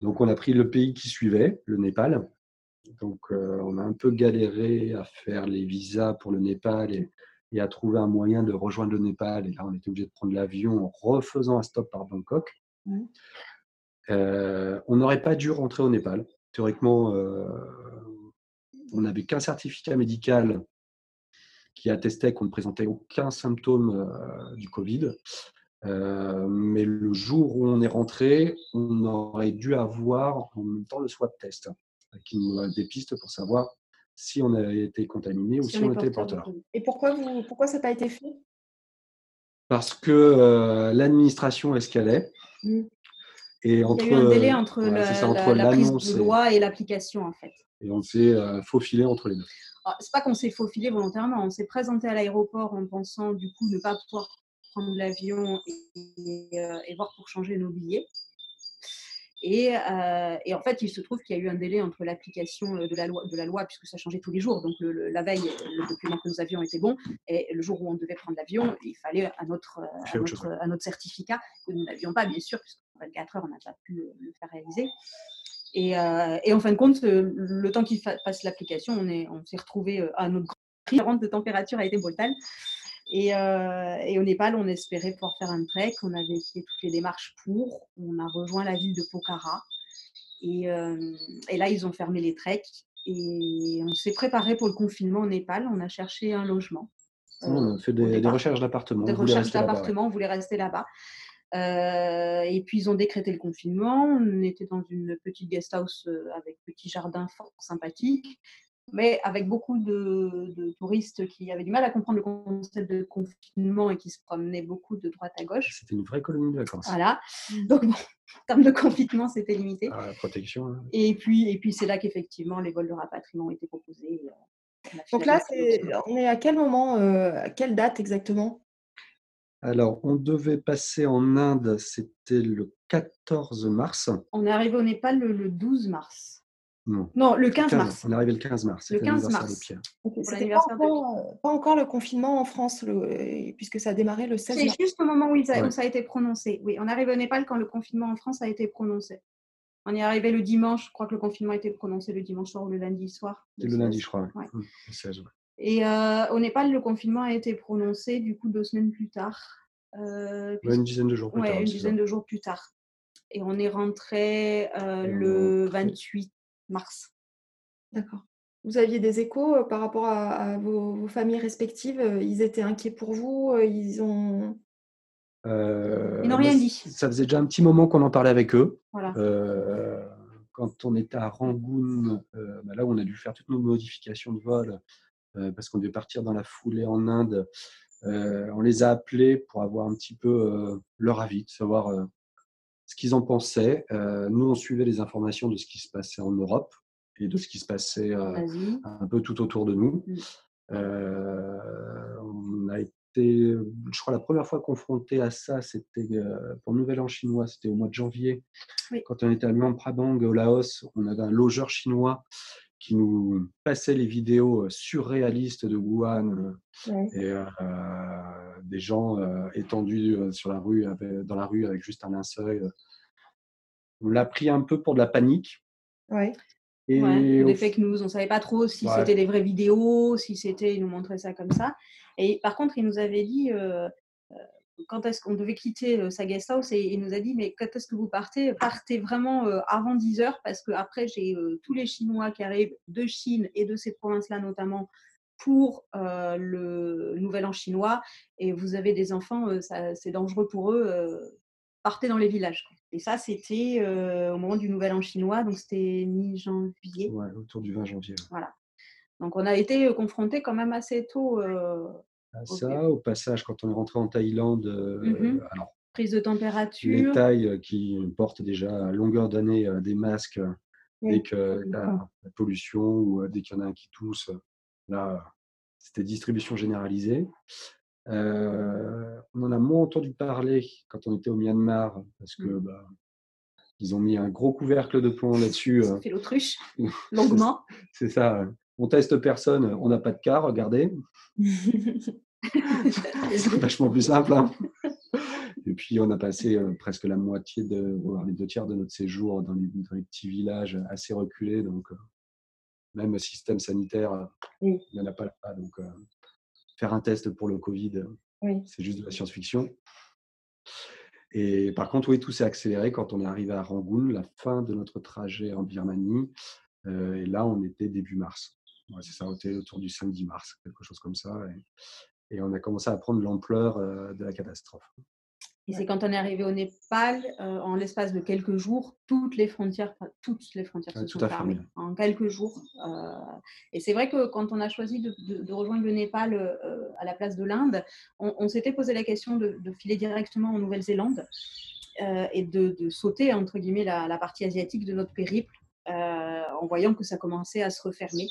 Donc on a pris le pays qui suivait, le Népal. Donc euh, on a un peu galéré à faire les visas pour le Népal et, et à trouver un moyen de rejoindre le Népal. Et là on était obligé de prendre l'avion en refaisant un stop par Bangkok. Euh, on n'aurait pas dû rentrer au Népal. Théoriquement, euh, on n'avait qu'un certificat médical qui attestait qu'on ne présentait aucun symptôme euh, du Covid. Mais le jour où on est rentré, on aurait dû avoir en même temps le swab test qui nous euh, dépiste pour savoir si on avait été contaminé ou si, on, était porteur. Et pourquoi, vous, pourquoi ça n'a pas été fait? Parce que l'administration escalait. Mm. Et Il y a eu un délai entre, la, la- entre la prise l'annonce de loi et l'application, en fait. et on s'est euh, faufilé entre les deux. Alors, C'est pas qu'on s'est faufilé volontairement, on s'est présenté à l'aéroport en pensant du coup ne pas pouvoir prendre l'avion et, euh, et voir pour changer nos billets. Et, euh, et en fait, il se trouve qu'il y a eu un délai entre l'application euh, de la, loi, de la loi, puisque ça changeait tous les jours. Donc, le- le- la veille, le document que nous avions était bon. Et le jour où on devait prendre l'avion, il fallait un autre, euh, un autre autre, un autre certificat que nous n'avions pas, bien sûr, puisqu'en 24 heures, on n'a pas pu le, faire réaliser. Et, euh, et en fin de compte, euh, le temps qu'il passe l'application, on est- on s'est retrouvé à notre grande de température a été brutale. Et, euh, et au Népal, on espérait pouvoir faire un trek. On avait fait toutes les démarches pour. On a rejoint la ville de Pokhara. Et, euh, et là, ils ont fermé les treks. Et on s'est préparé pour le confinement au Népal. On a cherché un logement. euh, on a fait des, recherches d'appartements. Des recherches rester là-bas, ouais. d'appartement, on voulait rester là-bas. Euh, et puis ils ont décrété le confinement. On était dans une petite guest house euh, avec petit jardin fort sympathique, mais avec beaucoup de, de touristes qui avaient du mal à comprendre le concept de confinement et qui se promenaient beaucoup de droite à gauche. C'était une vraie colonie de vacances. Voilà. Donc, bon, en termes de confinement, c'était limité. Ah, la protection. hein. Et puis, et puis c'est là qu'effectivement les vols de rapatriement ont été proposés. euh, Donc là, on est à quel moment, euh, à quelle date exactement? Alors, on devait passer en Inde, c'était le 14 mars. On est arrivé au Népal le, le 12 mars. Non, Non, le 15 mars. On est arrivé le 15 mars. Le c'était 15 l'anniversaire mars. de Pierre. C'était pas encore, euh, pas encore le confinement en France, le- euh, puisque ça a démarré le 16 C'est mars. juste au moment où, il a- où Ouais. ça a été prononcé. Oui, on arrive au Népal quand le confinement en France a été prononcé. On est arrivé le dimanche, je crois que le confinement a été prononcé le dimanche soir ou le lundi soir. C'est le lundi, je crois. Ouais. Le 16, ouais. Et euh, au Népal, le confinement a été prononcé du coup deux semaines plus tard. Euh, Ouais, une dizaine de jours plus ouais, tard. une ça. dizaine de jours plus tard. Et on est rentré euh, le rentré. 28 mars. D'accord. Vous aviez des échos euh, par rapport à, à vos, vos familles respectives Ils étaient inquiets pour vous Ils ont. Euh, Ils n'ont bah, rien dit. Ça faisait déjà un petit moment qu'on en parlait avec eux. Voilà. Euh, quand on était à Rangoon, euh, bah là où on a dû faire toutes nos modifications de vol, parce qu'on devait partir dans la foulée en Inde, euh, on les a appelés pour avoir un petit peu euh, leur avis, de savoir euh, ce qu'ils en pensaient. Euh, nous, on suivait les informations de ce qui se passait en Europe et de ce qui se passait euh, un peu tout autour de nous. Mm. Euh, on a été, je crois, la première fois confronté à ça, c'était euh, pour Nouvel An chinois, c'était au mois de janvier. Oui. Quand on était à Luang Prabang, au Laos, on avait un logeur chinois qui nous passait les vidéos euh, surréalistes de Wuhan euh, Ouais. et euh, des gens euh, étendus sur la rue, avec- dans la rue avec juste un linceul. On l'a pris un peu pour de la panique. Ouais. Et Ouais, des fake news. On ne savait pas trop si c'était des vraies vidéos, si c'était, ils nous montraient ça comme ça. Et par contre, il nous avait dit euh, quand est-ce qu'on devait quitter euh, sa guest house et il nous a dit mais quand est-ce que vous partez? Partez vraiment euh, avant 10 heures parce que après j'ai euh, tous les Chinois qui arrivent de Chine et de ces provinces-là notamment pour euh, le Nouvel An chinois et vous avez des enfants, euh, ça- c'est dangereux pour eux. euh, partait dans les villages. Et ça, c'était au moment du Nouvel An chinois, donc c'était mi-janvier. Ouais, autour du 20 janvier. Voilà. Donc on a été confrontés quand même assez tôt. À ça, au passage, quand on est rentré en Thaïlande, mmh alors, prise de température. Les Thaïs qui portent déjà à longueur d'année des masques dès que la, pollution ou dès qu'il y en a un qui tousse, là, c'était distribution généralisée. on en a moins entendu parler quand on était au Myanmar, parce que mmh. bah, ils ont mis un gros couvercle de plomb là-dessus. fait l'autruche, longuement. C'est ça. On teste personne, on n'a pas de cas, regardez. c'est vachement plus simple. Hein. Et puis, on a passé presque la moitié, de, voire les deux tiers de notre séjour dans les, petits villages assez reculés. Donc, même système sanitaire, il n'y en a pas là. Donc, faire un test pour le Covid, c'est juste de la science-fiction. Et par contre, oui, tout s'est accéléré quand on est arrivé à Rangoon, la fin de notre trajet en Birmanie. et là, on était début mars. C'est ça, autour du 5-10 mars, quelque chose comme ça. Et, et on a commencé à prendre l'ampleur de la catastrophe. Et c'est quand on est arrivé au Népal, euh, en l'espace de quelques jours, toutes les frontières, toutes les frontières se sont fermées en quelques jours. Euh, et c'est vrai que quand on a choisi de, rejoindre le Népal euh, à la place de l'Inde, on, s'était posé la question de, filer directement en Nouvelle-Zélande et de, sauter entre guillemets la, la, partie asiatique de notre périple, en voyant que ça commençait à se refermer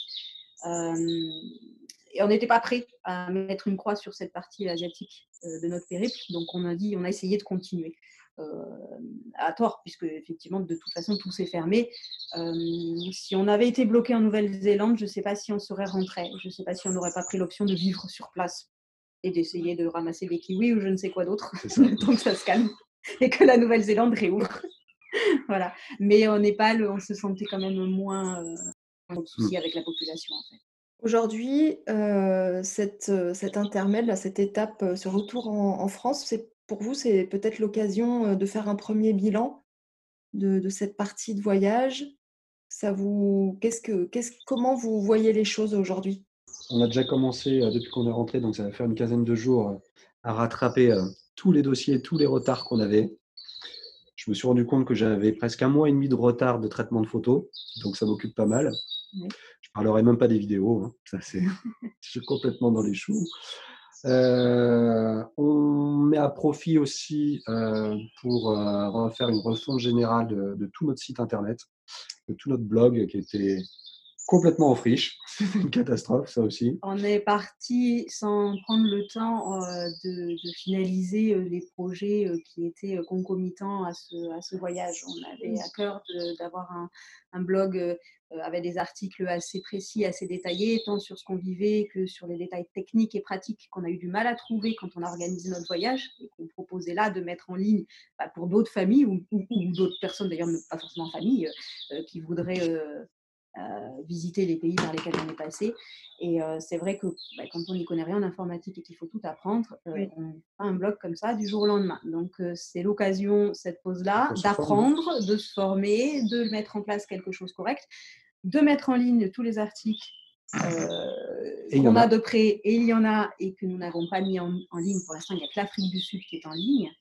et on n'était pas prêt à mettre une croix sur cette partie asiatique euh, de notre périple. Donc on a dit, on a essayé de continuer. Euh, à tort, puisque effectivement, de toute façon, tout s'est fermé. Euh, si on avait été bloqué en Nouvelle-Zélande, je ne sais pas si on serait rentré. Je ne sais pas si on n'aurait pas pris l'option de vivre sur place et d'essayer de ramasser des kiwis ou je ne sais quoi d'autre, tant que ça se calme et que la Nouvelle-Zélande réouvre. voilà. Mais au Népal, on se sentait quand même moins de soucis avec la population. En fait. Aujourd'hui, euh, cette, cet intermède, cette étape, ce retour en France, c'est pour vous, c'est peut-être l'occasion, de faire un premier bilan de cette partie de voyage? Ça vous qu'est-ce que qu'est-ce comment vous voyez les choses aujourd'hui? On a déjà commencé, depuis qu'on est rentré, donc ça va faire une quinzaine de jours, à rattraper, tous les dossiers, tous les retards qu'on avait. Je me suis rendu compte que j'avais presque un mois et demi de retard de traitement de photos, donc ça m'occupe pas mal. Je parlerai même pas des vidéos, hein. ça c'est, je suis complètement dans les choux. Euh, on met à profit aussi euh, pour euh, faire une refonte générale de, de, tout notre site internet, de tout notre blog qui était complètement en friche. C'était une catastrophe, ça aussi. On est parti sans prendre le temps euh, de, finaliser euh, les projets euh, qui étaient concomitants à ce, à ce voyage. On avait à cœur d'avoir un, un, blog avec des articles assez précis, assez détaillés, tant sur ce qu'on vivait que sur les détails techniques et pratiques qu'on a eu du mal à trouver quand on a organisé notre voyage et qu'on proposait là de mettre en ligne bah, pour d'autres familles ou, d'autres personnes, d'ailleurs pas forcément familles, qui voudraient euh, visiter les pays par lesquels on est passé. Et euh, c'est vrai que bah, quand on n'y connaît rien en informatique et qu'il faut tout apprendre, euh, on fait un blog comme ça du jour au lendemain. Donc c'est l'occasion, cette pause-là, d'apprendre, de se former, de mettre en place quelque chose de correct, de mettre en ligne tous les articles qu'on a, de près, et il y en a, et que nous n'avons pas mis en, ligne. Pour l'instant, il n'y a que l'Afrique du Sud qui est en ligne.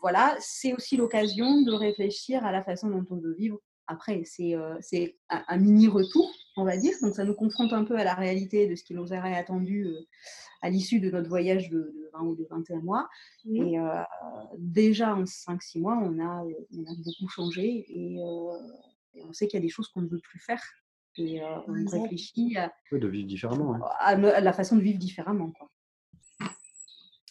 voilà, c'est aussi l'occasion de réfléchir à la façon dont on veut vivre après, c'est un, mini retour, on va dire. Donc, ça nous confronte un peu à la réalité de ce qui nous aurait attendu à l'issue de notre voyage de, 20 ou de 21 mois. Et déjà, en 5-6 mois, on a, on a, beaucoup changé et, on sait qu'il y a des choses qu'on ne veut plus faire. Et on réfléchit à, de vivre différemment, hein. à, la façon de vivre différemment. Quoi.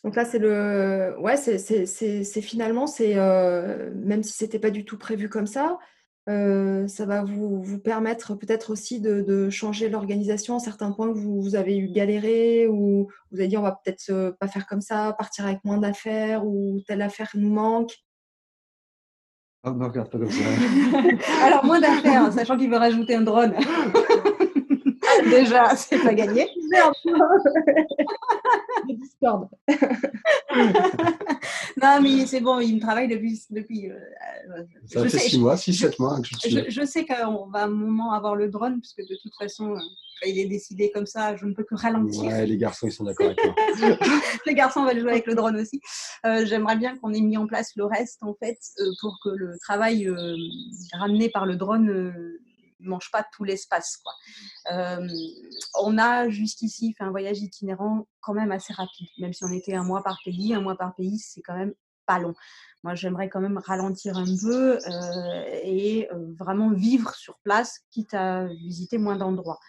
Donc là, c'est le, ouais, c'est finalement, c'est même si c'était pas du tout prévu comme ça, euh, ça va vous, vous permettre peut-être aussi de, de changer l'organisation à certains points que vous, vous, avez eu galéré ou vous avez dit on va peut-être pas faire comme ça, partir avec moins d'affaires ou telle affaire nous manque. Oh, non, regarde pas comme ça. Alors moins d'affaires, sachant qu'il veut rajouter un drone. Déjà, c'est pas gagné. Discord. non, mais c'est bon, il me travaille depuis. depuis euh, ça fait 6 mois, 6-7 mois. Je, je, sais qu'on va à un moment avoir le drone, puisque de toute façon, il est décidé comme ça, je ne peux que ralentir. Ouais, les garçons, ils sont d'accord avec moi. les garçons veulent jouer avec le drone aussi. Euh, j'aimerais bien qu'on ait mis en place le reste, en fait, euh, pour que le travail euh, ramené par le drone ne mange pas tout l'espace. on a jusqu'ici fait un voyage itinérant quand même assez rapide, même si on était un mois par pays. Un mois par pays, c'est quand même pas long. Moi, j'aimerais quand même ralentir un peu et vraiment vivre sur place, quitte à visiter moins d'endroits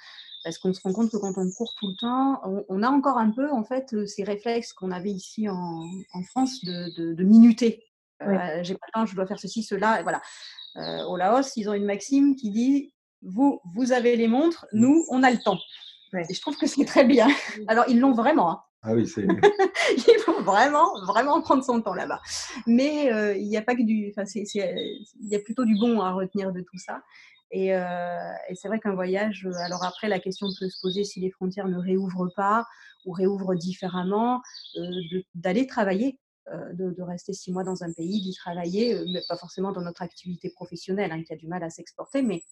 parce qu'on se rend compte que quand on court tout le temps, on, a encore un peu en fait euh, ces réflexes qu'on avait ici en, France de, de, minuter. Euh, j'ai pas le temps, je dois faire ceci, cela, et voilà. Euh, au Laos, ils ont une maxime qui dit vous, vous avez les montres, nous, on a le temps. Et je trouve que c'est très bien. Alors, ils l'ont vraiment. Hein. Ah oui, c'est. il faut vraiment, vraiment prendre son temps là-bas. Mais il n'y a pas que du. Enfin, il y a plutôt du bon à retenir de tout ça. Euh, et, c'est vrai qu'un voyage, euh, alors après, la question peut se poser si les frontières ne réouvrent pas ou réouvrent différemment, euh, d'aller travailler. de, rester six mois dans un pays, d'y travailler, mais pas forcément dans notre activité professionnelle, hein, qui a du mal à s'exporter, mais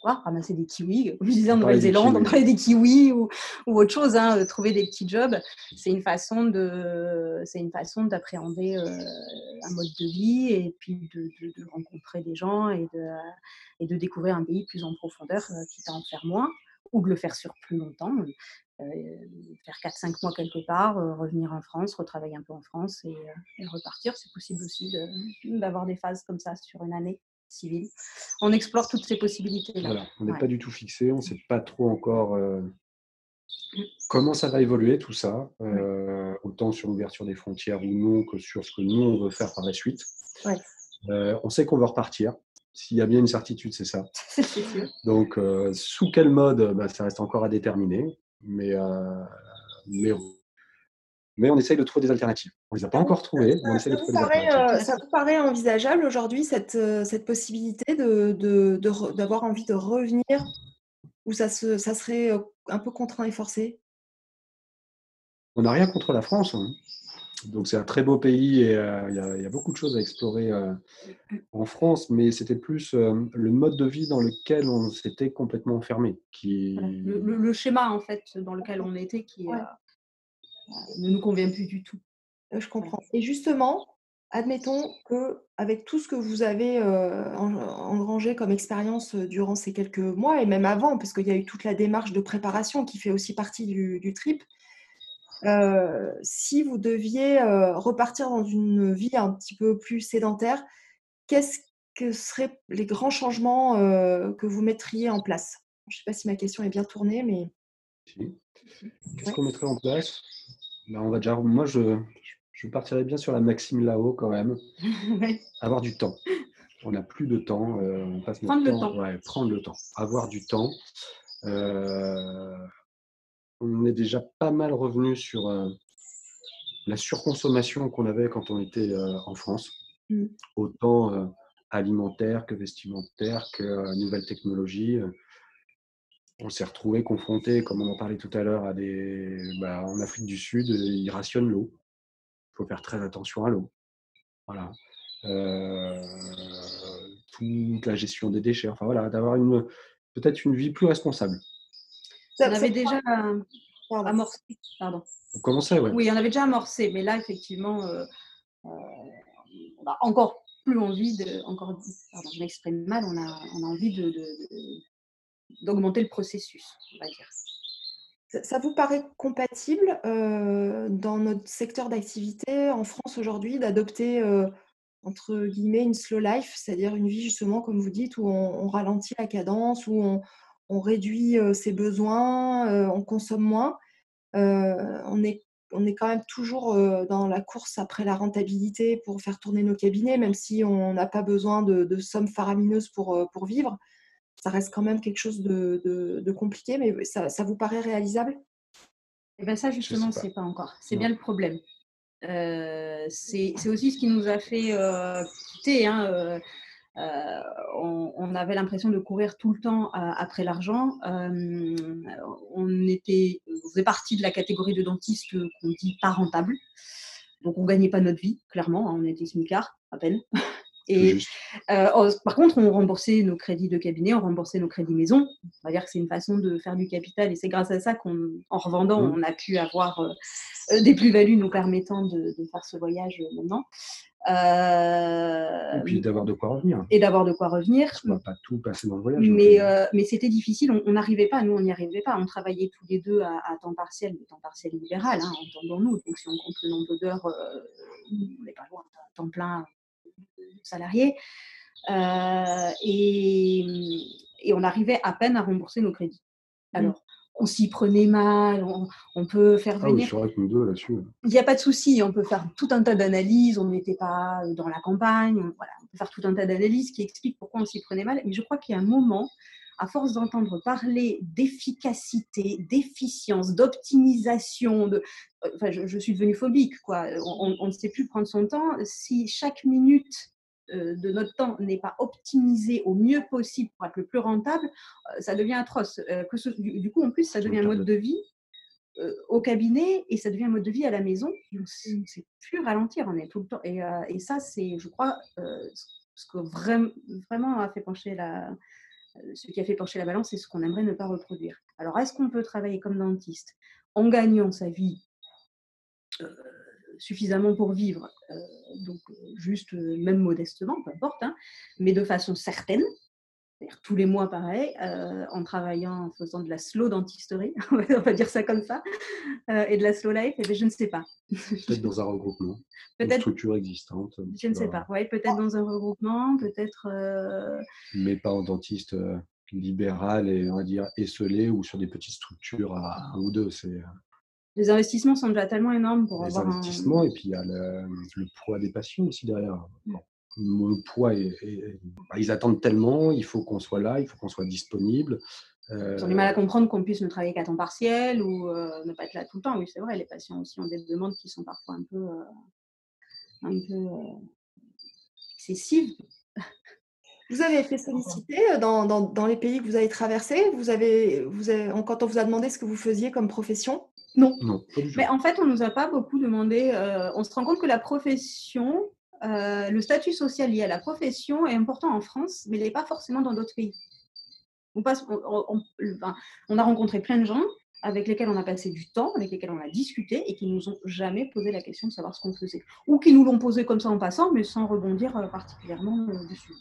quoi, ramasser des kiwis. Comme je disais en Nouvelle-Zélande, on parlait des kiwis ou, ou autre chose, hein, euh, trouver des petits jobs. C'est une façon de, c'est une façon d'appréhender euh, un mode de vie et puis de, de, rencontrer des gens et de, et de découvrir un pays plus en profondeur, euh, quitte à en faire moins ou de le faire sur plus longtemps. faire 4-5 mois quelque part, revenir en France, retravailler un peu en France et, et repartir. C'est possible aussi d'avoir des phases comme ça sur une année civile. On explore toutes ces possibilités-là. Voilà, on n'est pas du tout fixé, on ne sait pas trop encore euh, comment ça va évoluer tout ça, euh, autant sur l'ouverture des frontières ou non que sur ce que nous on veut faire par la suite. Euh, on sait qu'on veut repartir. S'il y a bien une certitude, c'est ça. Donc, sous quel mode, bah, ça reste encore à déterminer. Mais, mais mais on essaye de trouver des alternatives. On ne les a pas encore on des alternatives. Euh, ça vous paraît envisageable aujourd'hui, cette, euh, cette possibilité d'avoir de, de, envie de revenir ou ça, se, ça serait euh, un peu contraint et forcé? On n'a rien contre la France. Hein. Donc c'est un très beau pays et il y, a beaucoup de choses à explorer en France, mais c'était plus le mode de vie dans lequel on s'était complètement enfermé. Qui... Le, schéma en fait dans lequel on était qui, ne nous convient plus du tout. Je comprends. Et justement, admettons que avec tout ce que vous avez engrangé comme expérience durant ces quelques mois et même avant, parce qu'il y a eu toute la démarche de préparation qui fait aussi partie du, trip, si vous deviez repartir dans une vie un petit peu plus sédentaire, qu'est-ce que seraient les grands changements que vous mettriez en place? Je ne sais pas si ma question est bien tournée, mais... Qu'est-ce qu'on mettrait en place? Bah, on va déjà, moi, je, je partirais bien sur la maxime là-haut quand même. Avoir du temps. On n'a plus de temps. Euh, on passe prendre le temps. Ouais, prendre le temps. Avoir du temps. Euh, on est déjà pas mal revenu sur euh, la surconsommation qu'on avait quand on était en France. Mm. Autant alimentaire que vestimentaire que nouvelles technologies on s'est retrouvé confronté, comme on en parlait tout à l'heure, à des. Bah, en Afrique du Sud, ils rationnent l'eau. Il faut faire très attention à l'eau. Voilà. Euh, toute la gestion des déchets. Enfin voilà, d'avoir une peut-être une vie plus responsable. On avait déjà amorcé. Pardon. On commençait, ouais. Oui, on avait déjà amorcé, mais là, effectivement, euh, euh, on a encore plus envie de. Encore, pardon, je m'exprime mal, on a, on a envie de d'augmenter le processus, on va dire. Ça vous paraît compatible euh, dans notre secteur d'activité en France aujourd'hui d'adopter euh, entre guillemets une slow life, c'est-à-dire une vie justement comme vous dites où on, ralentit la cadence, où on, réduit euh, ses besoins, on consomme moins. on est quand même toujours dans la course après la rentabilité pour faire tourner nos cabinets, même si on n'a pas besoin de, de sommes faramineuses pour, pour vivre ça reste quand même quelque chose de, compliqué, mais ça, vous paraît réalisable? Eh bien ça, justement, c'est pas. pas encore. C'est bien le problème. Euh, c'est aussi ce qui nous a fait euh, quitter. Hein, euh, on, avait l'impression de courir tout le temps après l'argent. on était, on faisait partie de la catégorie de dentistes qu'on dit pas rentable. Donc on ne gagnait pas notre vie, clairement, hein, on était smicards à peine. Et euh, par contre, on remboursait nos crédits de cabinet, on remboursait nos crédits maison. On va dire que c'est une façon de faire du capital et c'est grâce à ça qu'en revendant, mmh. on a pu avoir euh, euh, des plus-values nous permettant de, faire ce voyage maintenant. et puis d'avoir de quoi revenir. Et d'avoir de quoi revenir. On ne va pas tout passer dans le voyage. Mais, mais c'était difficile, on n'arrivait pas, nous on n'y arrivait pas. On travaillait tous les deux à, temps partiel, mais temps partiel libéral, hein, entendons-nous. Donc si on compte le nombre d'heures, on n'est pas loin temps plein salariés. Euh, et, on arrivait à peine à rembourser nos crédits. Mmh. Alors, on s'y prenait mal, on, peut faire ah venir. là-dessus. Il n'y a pas de souci, on peut faire tout un tas d'analyses, on n'était pas dans la campagne, on, voilà, on peut faire tout un tas d'analyses qui expliquent pourquoi on s'y prenait mal. Mais je crois qu'il y a un moment, à force d'entendre parler d'efficacité, d'efficience, d'optimisation, de, euh, enfin, je, suis devenue phobique, quoi. on, ne sait plus prendre son temps. Si chaque minute euh, de notre temps n'est pas optimisé au mieux possible pour être le plus rentable, euh, ça devient atroce. Du, coup, en plus, ça devient un mode de vie au cabinet et ça devient un mode de vie à la maison. C'est plus ralentir, on est tout le temps. Et, ça, c'est, je crois, ce que vraiment, vraiment a fait pencher la, ce qui a fait pencher la balance, c'est ce qu'on aimerait ne pas reproduire. Alors, est-ce qu'on peut travailler comme dentiste en gagnant sa vie suffisamment pour vivre, euh, donc euh, juste, euh, même modestement, peu importe, hein, mais de façon certaine, tous les mois pareil, en travaillant, en faisant de la slow dentisterie, on va dire ça comme ça, et de la slow life, et eh ben, je ne sais pas. Peut-être dans un regroupement, peut-être une structure existante. Je ne sais pas, oui, peut-être dans un regroupement, peut-être. Mais pas en dentiste libéral et on va dire esselé ou sur des petites structures à un ou deux. C'est les investissements sont déjà tellement énormes pour les avoir investissements et puis il y a le, poids des patients aussi derrière. Mm. Le poids, bah, ils attendent tellement, il faut qu'on soit là, il faut qu'on soit disponible. Ils ont du mal à euh, comprendre qu'on puisse ne travailler qu'à temps partiel ou euh, ne pas être là tout le temps. Oui, c'est vrai, les patients aussi ont des demandes qui sont parfois un peu, euh, un peu excessives. Vous avez été sollicité dans, dans, dans, les pays que vous avez traversés? Vous avez, vous avez, Quand on vous a demandé ce que vous faisiez comme profession? Non. Mais en fait, on ne nous a pas beaucoup demandé. Euh, on se rend compte que la profession, euh, le statut social lié à la profession est important en France, mais il n'est pas forcément dans d'autres pays. On, a rencontré plein de gens avec lesquels on a passé du temps, avec lesquels on a discuté et qui nous ont jamais posé la question de savoir ce qu'on faisait. Ou qui nous l'ont posé comme ça en passant, mais sans rebondir euh, particulièrement dessus.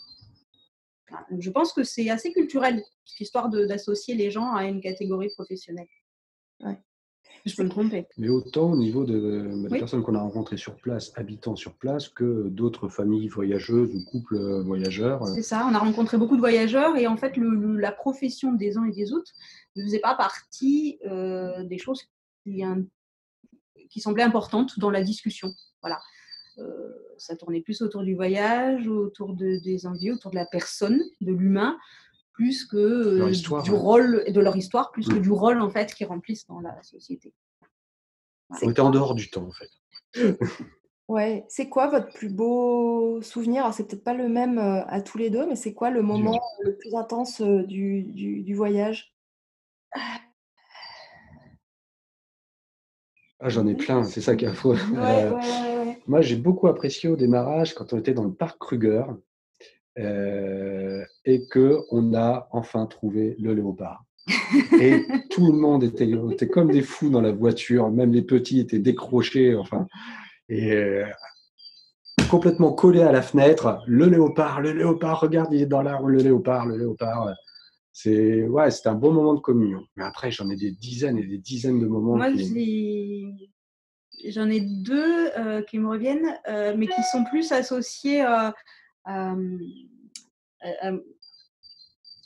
je pense que c'est assez culturel, cette histoire d'associer les gens à une catégorie professionnelle. Je peux me tromper. Mais autant au niveau de, des personnes qu'on a rencontrées sur place, habitant sur place, que d'autres familles voyageuses ou couples voyageurs. C'est ça, on a rencontré beaucoup de voyageurs et en fait, la profession des uns et des autres ne faisait pas partie euh, des choses qui, qui, semblaient importantes dans la discussion. Voilà. Euh, ça tournait plus autour du voyage, autour de, des envies, autour de la personne, de l'humain, plus que euh, du rôle de leur histoire, plus que mm. du rôle en fait qu'ils remplissent dans la société. On était en dehors du temps en fait. ouais, c'est quoi votre plus beau souvenir? Alors c'est peut-être pas le même euh, à tous les deux, mais c'est quoi le moment le plus intense euh, du, du, voyage? Ah, j'en ai plein, c'est ça qui est moi, j'ai beaucoup apprécié au démarrage quand on était dans le parc Kruger. Euh, et que on a enfin trouvé le léopard. et tout le monde était, était, comme des fous dans la voiture, même les petits étaient décrochés, enfin, et euh, complètement collés à la fenêtre. Le léopard, le léopard, regarde, il est dans l'arbre, le léopard, le léopard. C'est ouais, c'était un bon moment de communion. Mais après, j'en ai des dizaines et des dizaines de moments. Moi, j'en ai deux euh, qui me reviennent, mais qui sont plus associés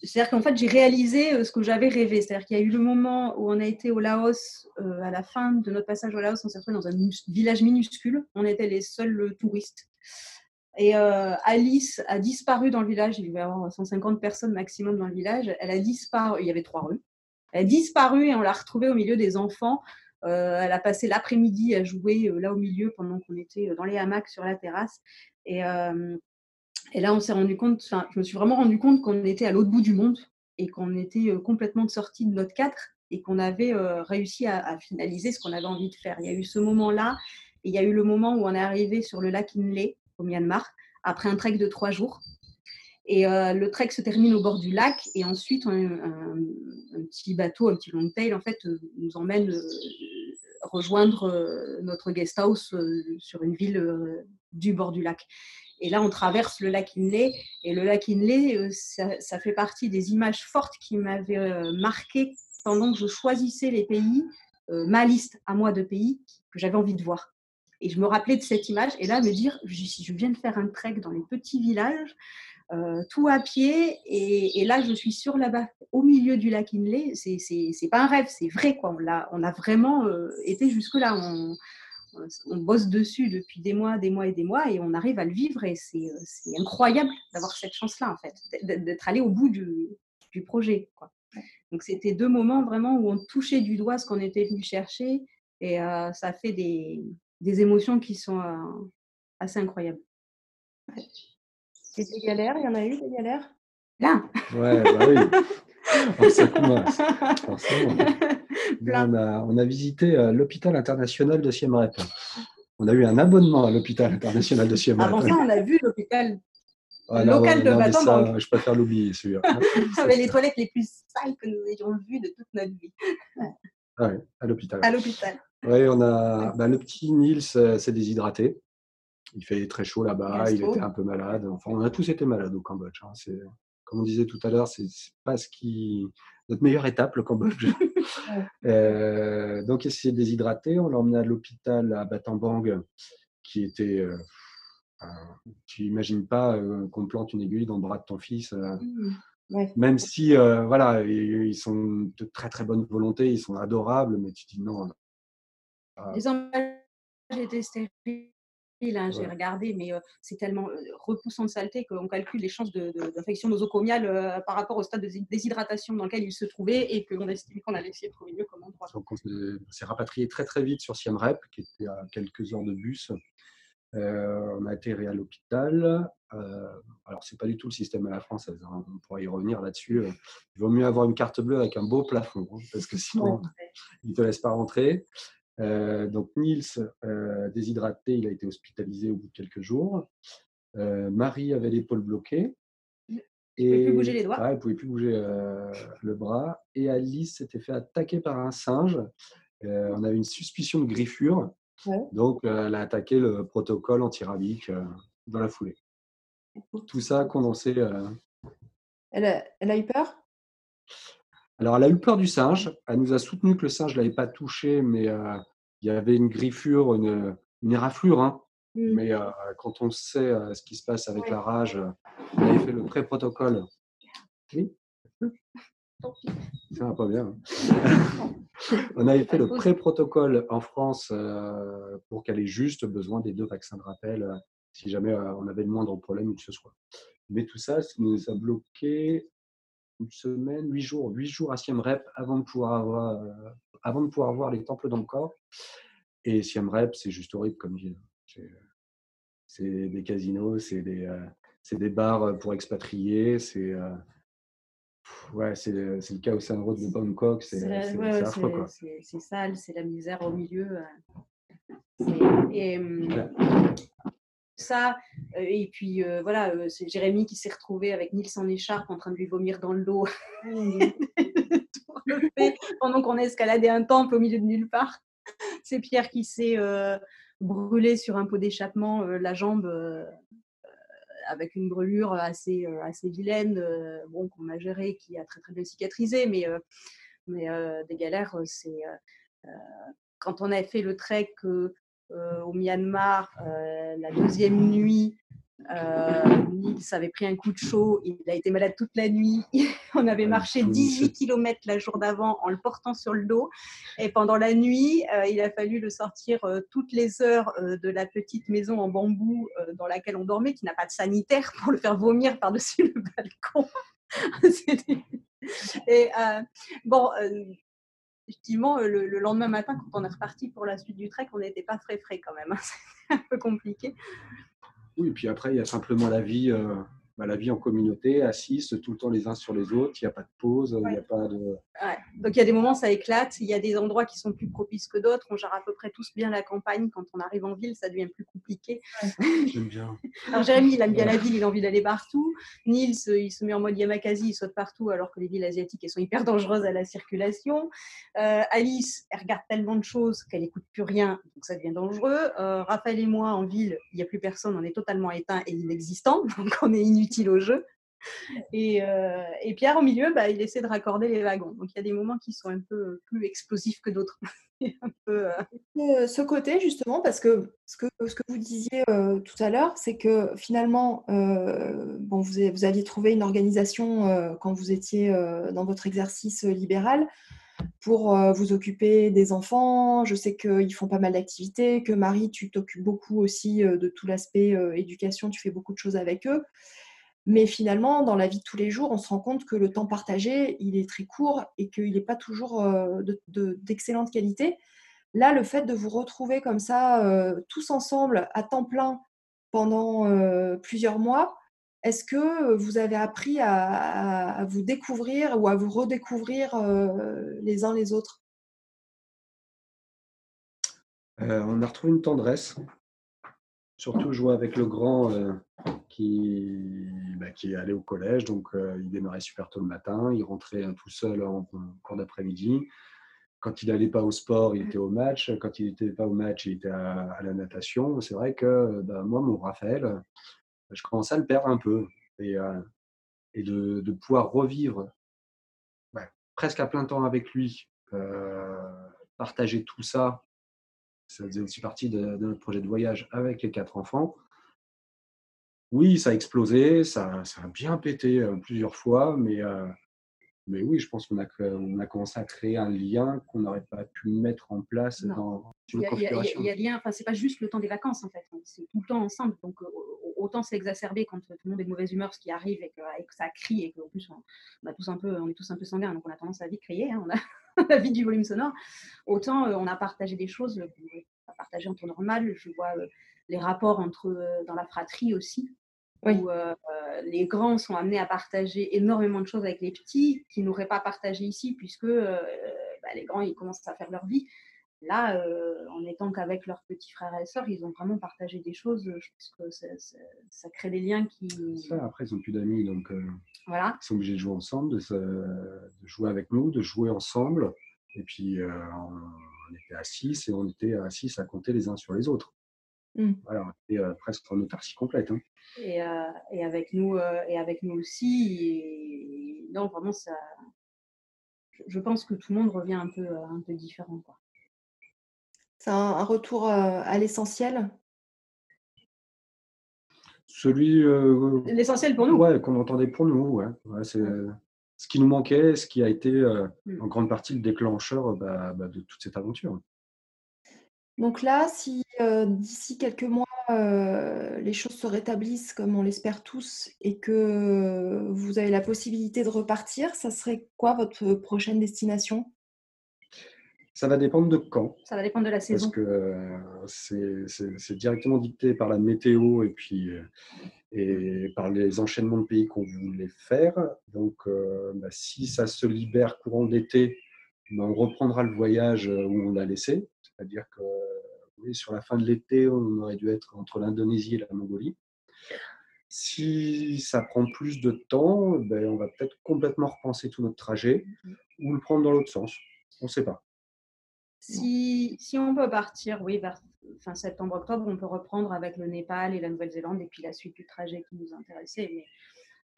c'est-à-dire qu'en fait, j'ai réalisé ce que j'avais rêvé. C'est-à-dire qu'il y a eu le moment où on a été au Laos, à la fin de notre passage au Laos, on s'est retrouvé dans un village minuscule. On était les seuls touristes. Et Alice a disparu dans le village. Il y avoir 150 personnes maximum dans le village. Elle a disparu. Il y avait trois rues. Elle a disparu et on l'a retrouvée au milieu des enfants. elle a passé l'après-midi à jouer là au milieu pendant qu'on était dans les hamacs sur la terrasse. Et, et là, on s'est rendu compte, enfin, je me suis vraiment rendu compte qu'on était à l'autre bout du monde et qu'on était euh, complètement sorti de notre cadre et qu'on avait euh, réussi à, finaliser ce qu'on avait envie de faire. Il y a eu ce moment-là Et il y a eu le moment où on est arrivé sur le lac Inle au Myanmar après un trek de trois jours. Et euh, le trek se termine au bord du lac et ensuite un, petit bateau, un petit long tail en fait nous emmène rejoindre notre guest house sur une ville du bord du lac. Et là, on traverse le lac Inle. Et le lac Inle, ça, ça fait partie des images fortes qui m'avaient marqué pendant que je choisissais les pays, ma liste à moi de pays que j'avais envie de voir. Et je me rappelais de cette image. Et là, me dire, je, viens de faire un trek dans les petits villages, euh, tout à pied. Et, là, je suis sur là-bas, au milieu du lac Inle. C'est pas un rêve, c'est vrai. Quoi. On, a, on a vraiment euh, été jusque-là. On, on, bosse dessus depuis des mois, des mois et des mois, et on arrive à le vivre. Et c'est incroyable d'avoir cette chance-là, en fait, d'être allé au bout du, du projet. Quoi. Donc, c'était deux moments vraiment où on touchait du doigt ce qu'on était venu chercher. Et euh, ça fait des, des émotions qui sont assez incroyables. Et des galères, il y en a eu des galères? Là Ouais, bah oui. ça commence, on, a, on a visité l'hôpital international de Siem Reap. On a eu un abonnement à l'hôpital international de Siem Reap. Avant ça, on a vu l'hôpital local de Batam. Je préfère l'oublier, celui-là. Avec les toilettes les plus sales que nous ayons vues de toute notre vie. Ah ouais, à l'hôpital. À l'hôpital. Oui, on a bah, le petit Nils s'est déshydraté. Il fait très chaud là-bas, il était un peu malade. Enfin, on a tous été malades au Cambodge. Hein. C'est, comme on disait tout à l'heure, c'est pas ce qui notre meilleure étape, le Cambodge. euh, donc, il s'est déshydraté. On l'a emmené à l'hôpital à Battambang, qui était. Euh, tu n'imagines pas euh, qu'on plante une aiguille dans le bras de ton fils. Mmh. Même si, voilà, ils sont de très très bonne volonté, ils sont adorables, mais tu dis non. Les emballages étaient stériles Hein, j'ai regardé, mais c'est tellement repoussant de saleté qu'on calcule les chances d'infection nosocomiale par rapport au stade de déshydratation dans lequel il se trouvait et qu'on estime qu'on allait essayer de trouver mieux comme endroit. Donc on s'est rapatrié très très vite sur Siem Reap, qui était à quelques heures de bus. on a atterri à l'hôpital. Euh, alors, c'est pas du tout le système à la française. Hein, on pourra y revenir là-dessus. Il vaut mieux avoir une carte bleue avec un beau plafond, hein, parce que sinon, ils ne te laissent pas rentrer. Euh, donc Niels, euh, déshydraté, il a été hospitalisé au bout de quelques jours. Euh, Marie avait l'épaule bloquée. Et, pouvait plus bouger les doigts. elle ne pouvait plus bouger le bras. Et Alice s'était fait attaquer par un singe. on avait une suspicion de griffure. Donc, elle a attaqué le protocole antirabique dans la foulée. Tout ça condensé. Elle a, elle a eu peur? Alors, elle a eu peur du singe. Elle nous a soutenu que le singe ne l'avait pas touché, mais euh, il y avait une griffure, une, une éraflure. Hein. Mmh. Mais euh, quand on sait euh, ce qui se passe avec la rage, on avait fait le pré-protocole. Oui Ça va pas bien. Hein. on avait fait le pré-protocole en France pour qu'elle ait juste besoin des deux vaccins de rappel si jamais on avait le moindre problème ou que ce soit. Mais tout ça, ça nous a bloqué une semaine, huit jours, huit jours à Siem Reap avant de pouvoir avoir, euh, avant de pouvoir voir les temples dans le corps. Et Siem Reap, c'est juste horrible comme ville. C'est des casinos, c'est des, euh, des bars pour expatriés, c'est euh, ouais, c'est le, chaos road de Bangkok, c'est ouais, affreux. C'est sale, c'est la misère au milieu. Et, ça. Euh, et puis euh, voilà, euh, c'est Jérémy qui s'est retrouvé avec Nils en écharpe en train de lui vomir dans le dos. pendant qu'on escaladait un temple au milieu de nulle part. C'est Pierre qui s'est brûlé sur un pot d'échappement la jambe avec une brûlure assez, assez vilaine, bon, qu'on a gérée, qui a très très bien cicatrisé, mais, mais des galères, c'est quand on a fait le trek au Myanmar euh, la deuxième nuit. Euh, Nils avait pris un coup de chaud, il a été malade toute la nuit. On avait marché 18 km la jour d'avant en le portant sur le dos. Et pendant la nuit, il a fallu le sortir toutes les heures de la petite maison en bambou dans laquelle on dormait, qui n'a pas de sanitaire, pour le faire vomir par-dessus le balcon. Et bon, effectivement, euh, le, lendemain matin, quand on est reparti pour la suite du trek, on n'était pas frais frais quand même. Hein. C'était un peu compliqué. Oui, et puis après, il y a simplement la vie, euh, bah, la vie en communauté, assise tout le temps les uns sur les autres. Il n'y a pas de pause, il n'y a pas de. Donc il y a des moments ça éclate, il y a des endroits qui sont plus propices que d'autres. On gère à peu près tous bien la campagne. Quand on arrive en ville, ça devient plus compliqué. J'aime bien. Alors Jérémy, il aime bien la ville, il a envie d'aller partout. Nils, il se met en mode Yamakasi, il saute partout alors que les villes asiatiques elles sont hyper dangereuses à la circulation. Euh, Alice, elle regarde tellement de choses qu'elle n'écoute plus rien, donc ça devient dangereux. Euh, Raphaël et moi, en ville, il n'y a plus personne, on est totalement éteint et inexistant, donc on est inutile au jeu. Et, euh, et, Pierre, au milieu, bah, il essaie de raccorder les wagons. Donc il y a des moments qui sont un peu plus explosifs que d'autres. peu, euh, Ce côté, justement, parce que ce que, vous disiez euh, tout à l'heure, c'est que finalement, bon, vous, aviez trouvé une organisation quand vous étiez dans votre exercice libéral pour vous occuper des enfants. Je sais qu'ils font pas mal d'activités, que Marie, tu t'occupes beaucoup aussi de tout l'aspect éducation, tu fais beaucoup de choses avec eux. Mais finalement, dans la vie de tous les jours, on se rend compte que le temps partagé, il est très court et qu'il n'est pas toujours euh, d'excellente qualité. Là, le fait de vous retrouver comme ça, euh, tous ensemble, à temps plein, pendant euh, plusieurs mois, est-ce que vous avez appris à, vous découvrir ou à vous redécouvrir les uns les autres? On a retrouvé une tendresse, surtout jouer avec le grand qui, bah, qui est allé au collège, donc euh, il démarrait super tôt le matin, il rentrait hein, tout seul en, cours d'après-midi. Quand il n'allait pas au sport, il était au match. Quand il n'était pas au match, il était à, la natation. C'est vrai que bah, moi, mon Raphaël, je commençais à le perdre un peu. Et, euh, et de, de, pouvoir revivre presque à plein temps avec lui, euh, partager tout ça, ça faisait aussi partie de, notre projet de voyage avec les quatre enfants. Oui, ça a explosé, ça, ça a bien pété plusieurs fois, mais, mais oui, je pense qu'on a, on a commencé à créer un lien qu'on n'aurait pas pu mettre en place dans une configuration. Il y a, lien, enfin, c'est pas juste le temps des vacances en fait, c'est tout le temps ensemble. Donc autant c'est exacerbé quand tout le monde est de mauvaise humeur, ce qui arrive et que, ça crie et qu'en plus on, a tous un peu, on est tous un peu sanguins, donc on a tendance à vite crier, hein, on a la vie du volume sonore. Autant on a partagé des choses, on a partagé en temps normal. Je vois les rapports entre dans la fratrie aussi où euh, les grands sont amenés à partager énormément de choses avec les petits qui n'auraient pas partagé ici, puisque euh, bah, les grands, ils commencent à faire leur vie. Là, euh, en étant qu'avec leurs petits frères et sœurs, ils ont vraiment partagé des choses. Je pense que ça, ça, crée des liens qui. Ça, après, ils n'ont plus d'amis, donc voilà. ils sont obligés de jouer ensemble, de, de, jouer avec nous, de jouer ensemble. Et puis, on était à 6 et on était à 6 à compter les uns sur les autres. Mmh. Voilà, on était presque en autarcie complète. Hein. Et, et, avec nous, et avec nous aussi. non, vraiment, ça. Je pense que tout le monde revient un peu, un peu différent. C'est un, retour à l'essentiel? Celui. L'essentiel pour nous? Ouais, qu'on entendait pour nous. Ouais. c'est ce qui nous manquait, ce qui a été mmh. en grande partie le déclencheur bah, bah, de toute cette aventure. Donc là, si d'ici quelques mois, les choses se rétablissent comme on l'espère tous et que vous avez la possibilité de repartir, ça serait quoi votre prochaine destination? Ça va dépendre de quand. Ça va dépendre de la saison. Parce que c'est directement dicté par la météo et puis et par les enchaînements de pays qu'on voulait faire. Donc, bah, si ça se libère courant d'été, bah, on reprendra le voyage où on l'a laissé. C'est-à-dire que sur la fin de l'été, on aurait dû être entre l'Indonésie et la Mongolie. Si ça prend plus de temps, ben, on va peut-être complètement repenser tout notre trajet mmh ou le prendre dans l'autre sens. On ne sait pas. Si, si, on peut partir, oui, vers fin septembre-octobre, on peut reprendre avec le Népal et la Nouvelle-Zélande et puis la suite du trajet qui nous intéressait. Mais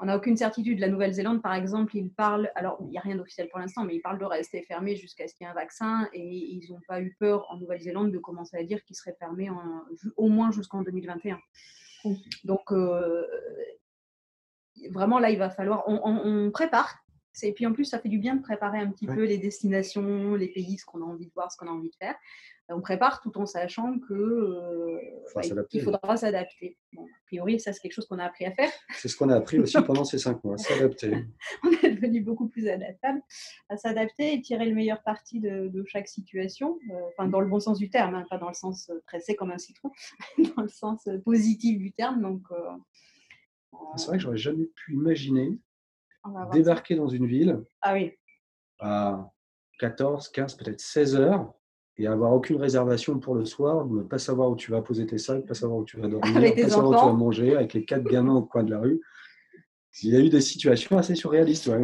on n'a aucune certitude. La Nouvelle-Zélande, par exemple, ils parlent, alors il n'y a rien d'officiel pour l'instant, mais ils parlent de rester fermés jusqu'à ce qu'il y ait un vaccin et ils n'ont pas eu peur en Nouvelle-Zélande de commencer à dire qu'ils seraient fermés au moins jusqu'en 2021. Donc, euh, vraiment, là, il va falloir. On, prépare. Et puis en plus, ça fait du bien de préparer un petit peu les destinations, les pays, ce qu'on a envie de voir, ce qu'on a envie de faire on prépare tout en sachant que euh, il faudra s'adapter. a priori, ça c'est quelque chose qu'on a appris à faire. C'est ce qu'on a appris aussi pendant ces cinq mois, s'adapter. on est devenu beaucoup plus adaptable à s'adapter et tirer le meilleur parti de, chaque situation, euh, enfin dans le bon sens du terme, hein, pas dans le sens euh, pressé comme un citron, dans le sens positif du terme. Donc, c'est vrai que j'aurais jamais pu imaginer débarquer dans une ville. Ah oui à 14, 15, peut-être 16 heures et avoir aucune réservation pour le soir, ne pas savoir où tu vas poser tes sacs, pas savoir où tu vas dormir, Avec pas savoir où tu vas manger, avec les quatre gamins au coin de la rue. Il y a eu des situations assez surréalistes. ouais.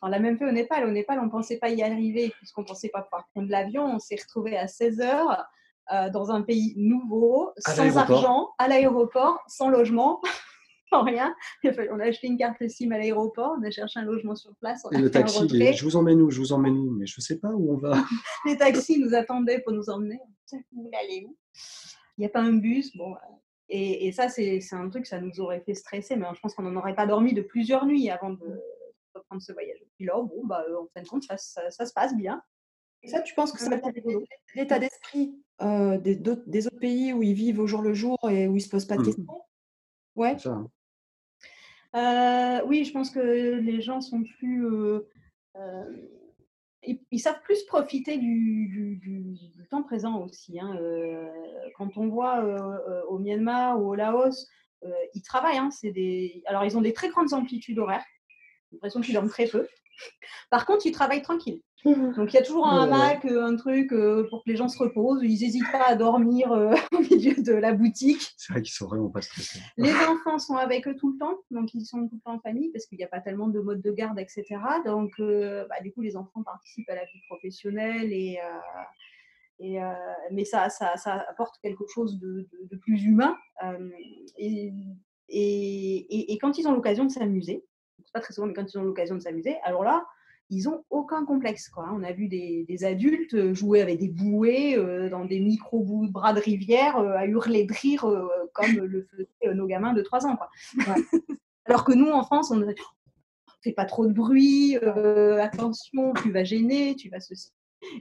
On l'a même fait au Népal. Au Népal, on ne pensait pas y arriver puisqu'on ne pensait pas pouvoir prendre l'avion. On s'est retrouvé à 16 heures euh, dans un pays nouveau, À sans argent, à l'aéroport, sans logement, sans rien. On a acheté une carte SIM à l'aéroport, on a cherché un logement sur place, on Et le taxi, les- je vous emmène où? Je vous emmène où? Mais je ne sais pas où on va. Les taxis nous attendaient pour nous emmener. Vous aller où? Il n'y a pas un bus. Bon, euh, et, et ça, c'est un truc, ça nous aurait fait stresser, mais je pense qu'on n'en aurait pas dormi de plusieurs nuits avant de reprendre ce voyage. Puis là, bon, bah, euh, en fin de compte, ça, ça- ça se passe bien. Ça, tu penses que ça Ouais, va c'est rigolo. l'état d'esprit euh, des, d'autres- des autres pays où ils vivent au jour le jour et où ils se posent pas de Mhm. questions? Ouais. Ça, hein. Euh, oui, je pense que les gens sont plus. euh, euh, ils, savent plus profiter du, du- du- temps présent aussi. hein. Quand on voit au Myanmar ou au Laos, ils travaillent. hein, des... Alors, ils ont des très grandes amplitudes horaires. J'ai l'impression qu'ils dorment très peu. Par contre, ils travaillent tranquilles. Donc, il y a toujours un hamac, euh, un truc euh, pour que les gens se reposent. Ils n'hésitent pas à dormir euh, au milieu de la boutique. C'est vrai qu'ils sont vraiment pas stressés. Les enfants sont avec eux tout le temps, donc ils sont tout le temps en famille parce qu'il n'y a pas tellement de mode de garde, etc. Donc, euh, bah, du coup, les enfants participent à la vie professionnelle et, euh, et, euh, mais ça, ça, ça apporte quelque chose de, de- de plus humain. et, et, et- et quand ils ont l'occasion de s'amuser, pas très souvent, mais quand ils ont l'occasion de s'amuser, alors là, ils ont aucun complexe. Quoi. hein. On a vu des, des adultes euh, jouer avec des bouées euh, dans des micro bras de rivière euh, à hurler de rire euh, comme le faisaient nos gamins de 3 ans. Quoi. Alors que nous, en France, on ne fait pas trop de bruit, attention, tu vas gêner, tu vas ceci.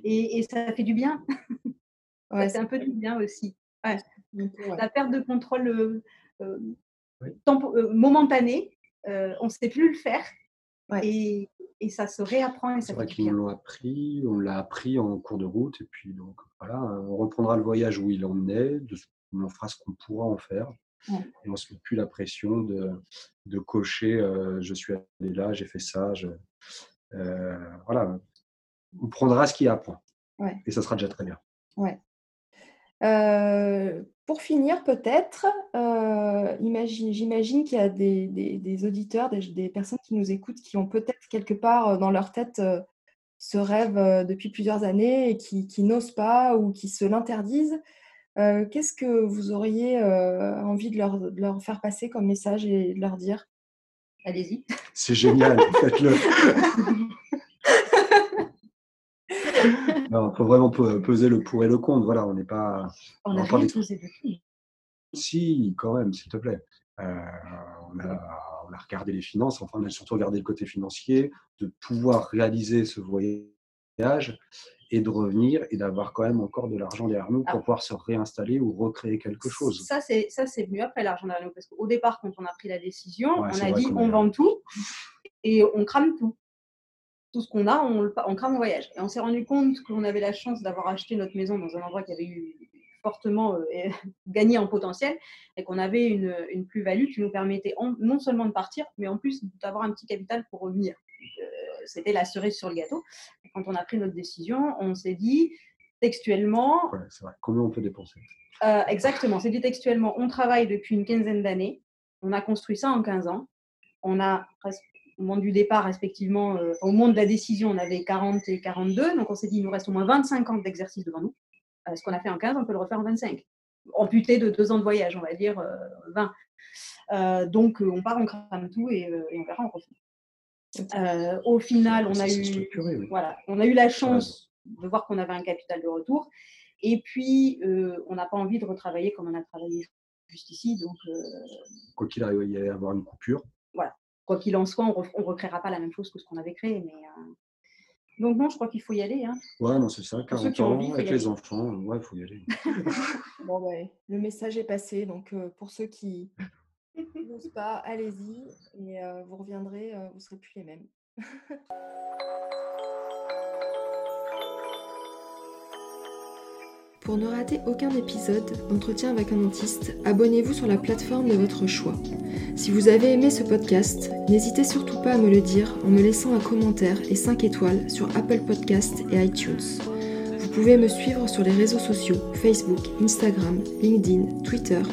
Et, et ça fait du bien. Ouais, ça fait un peu du bien aussi. Ouais. La perte de contrôle Oui. tempo- euh, on ne sait plus le faire. Ouais. Et, et ça se réapprend et C'est vrai qu'ils nous l'ont appris, on l'a appris en cours de route, et puis donc voilà, on reprendra le voyage où il en est, de, ce- on fera ce qu'on pourra en faire, Ouais. et on se met plus la pression de, de cocher, euh, je suis allé là, j'ai fait ça, je- euh, voilà, on prendra ce qu'il y a à Ouais. et ça sera déjà très bien. Euh, pour finir, peut-être, euh, imagine- j'imagine qu'il y a des, des- des auditeurs, des, des personnes qui nous écoutent, qui ont peut-être quelque part euh, dans leur tête euh, ce rêve euh, depuis plusieurs années et qui, qui n'osent pas ou qui se l'interdisent. Euh, Qu'est-ce que vous auriez euh, envie de leur, de leur faire passer comme message et de leur dire? Allez-y. C'est génial, faites-le. Il faut vraiment pe- peser le pour et le contre. Voilà, on n'est pas. On On n'a rien des-. Si, quand même, s'il te plaît. Euh, on, a, on a regardé les finances, enfin, on a surtout regardé le côté financier, de pouvoir réaliser ce voyage et de revenir et d'avoir quand même encore de l'argent derrière nous pour pouvoir se réinstaller ou recréer quelque chose. Ça, c'est ça, c'est venu après l'argent derrière nous. Parce qu'au départ, quand on a pris la décision, Ouais, on a dit on vend tout et on crame tout. Tout ce qu'on a, on, le- on crame au voyage. Et on s'est rendu compte qu'on avait la chance d'avoir acheté notre maison dans un endroit qui avait eu fortement euh, gagné en potentiel et qu'on avait une, une plus-value qui nous permettait en- non seulement de partir, mais en plus d'avoir un petit capital pour revenir. Euh, C'était la cerise sur le gâteau. Et quand on a pris notre décision, on s'est dit textuellement, Ouais, c'est vrai. Combien on peut dépenser? Euh, exactement, c'est dit textuellement. On travaille depuis une quinzaine d'années. On a construit ça en 15 ans. On a, res- au moment du départ, respectivement, euh, au moment de la décision, on avait 40 et 42. Donc, on s'est dit, il nous reste au moins 25 ans d'exercice devant nous. Euh, ce qu'on a fait en 15, on peut le refaire en 25. Amputé de deux ans de voyage, on va dire euh, 20. Euh, donc, on part, on crame tout et, et on verra, on refait. Au final, on a eu oui. voilà, on a eu la chance de voir qu'on avait un capital de retour. Et puis, on n'a pas envie de retravailler comme on a travaillé juste ici. Donc, Quoi qu'il arrive, il y a avoir une coupure. Quoi qu'il en soit, on ne recréera pas la même chose que ce qu'on avait créé. Mais, euh, Donc, non, je crois qu'il faut y aller. hein. Ouais, non, c'est ça. Pour ceux 40 qui ont ans, envie, avec aller. les enfants, ouais, il faut y aller. Bon, ouais, le message est passé. Donc, euh, pour ceux qui n'osent pas, allez-y et euh, vous reviendrez, euh, vous ne serez plus les mêmes. Pour ne rater aucun épisode d'entretien avec un dentiste, abonnez-vous sur la plateforme de votre choix. Si vous avez aimé ce podcast, n'hésitez surtout pas à me le dire en me laissant un commentaire et 5 étoiles sur Apple Podcast et iTunes. Vous pouvez me suivre sur les réseaux sociaux Facebook, Instagram, LinkedIn, Twitter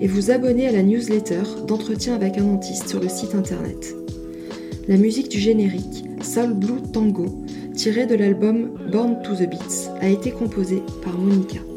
et vous abonner à la newsletter d'entretien avec un dentiste sur le site internet. La musique du générique, Soul Blue Tango, tirée de l'album Born to the Beats, a été composée par Monica.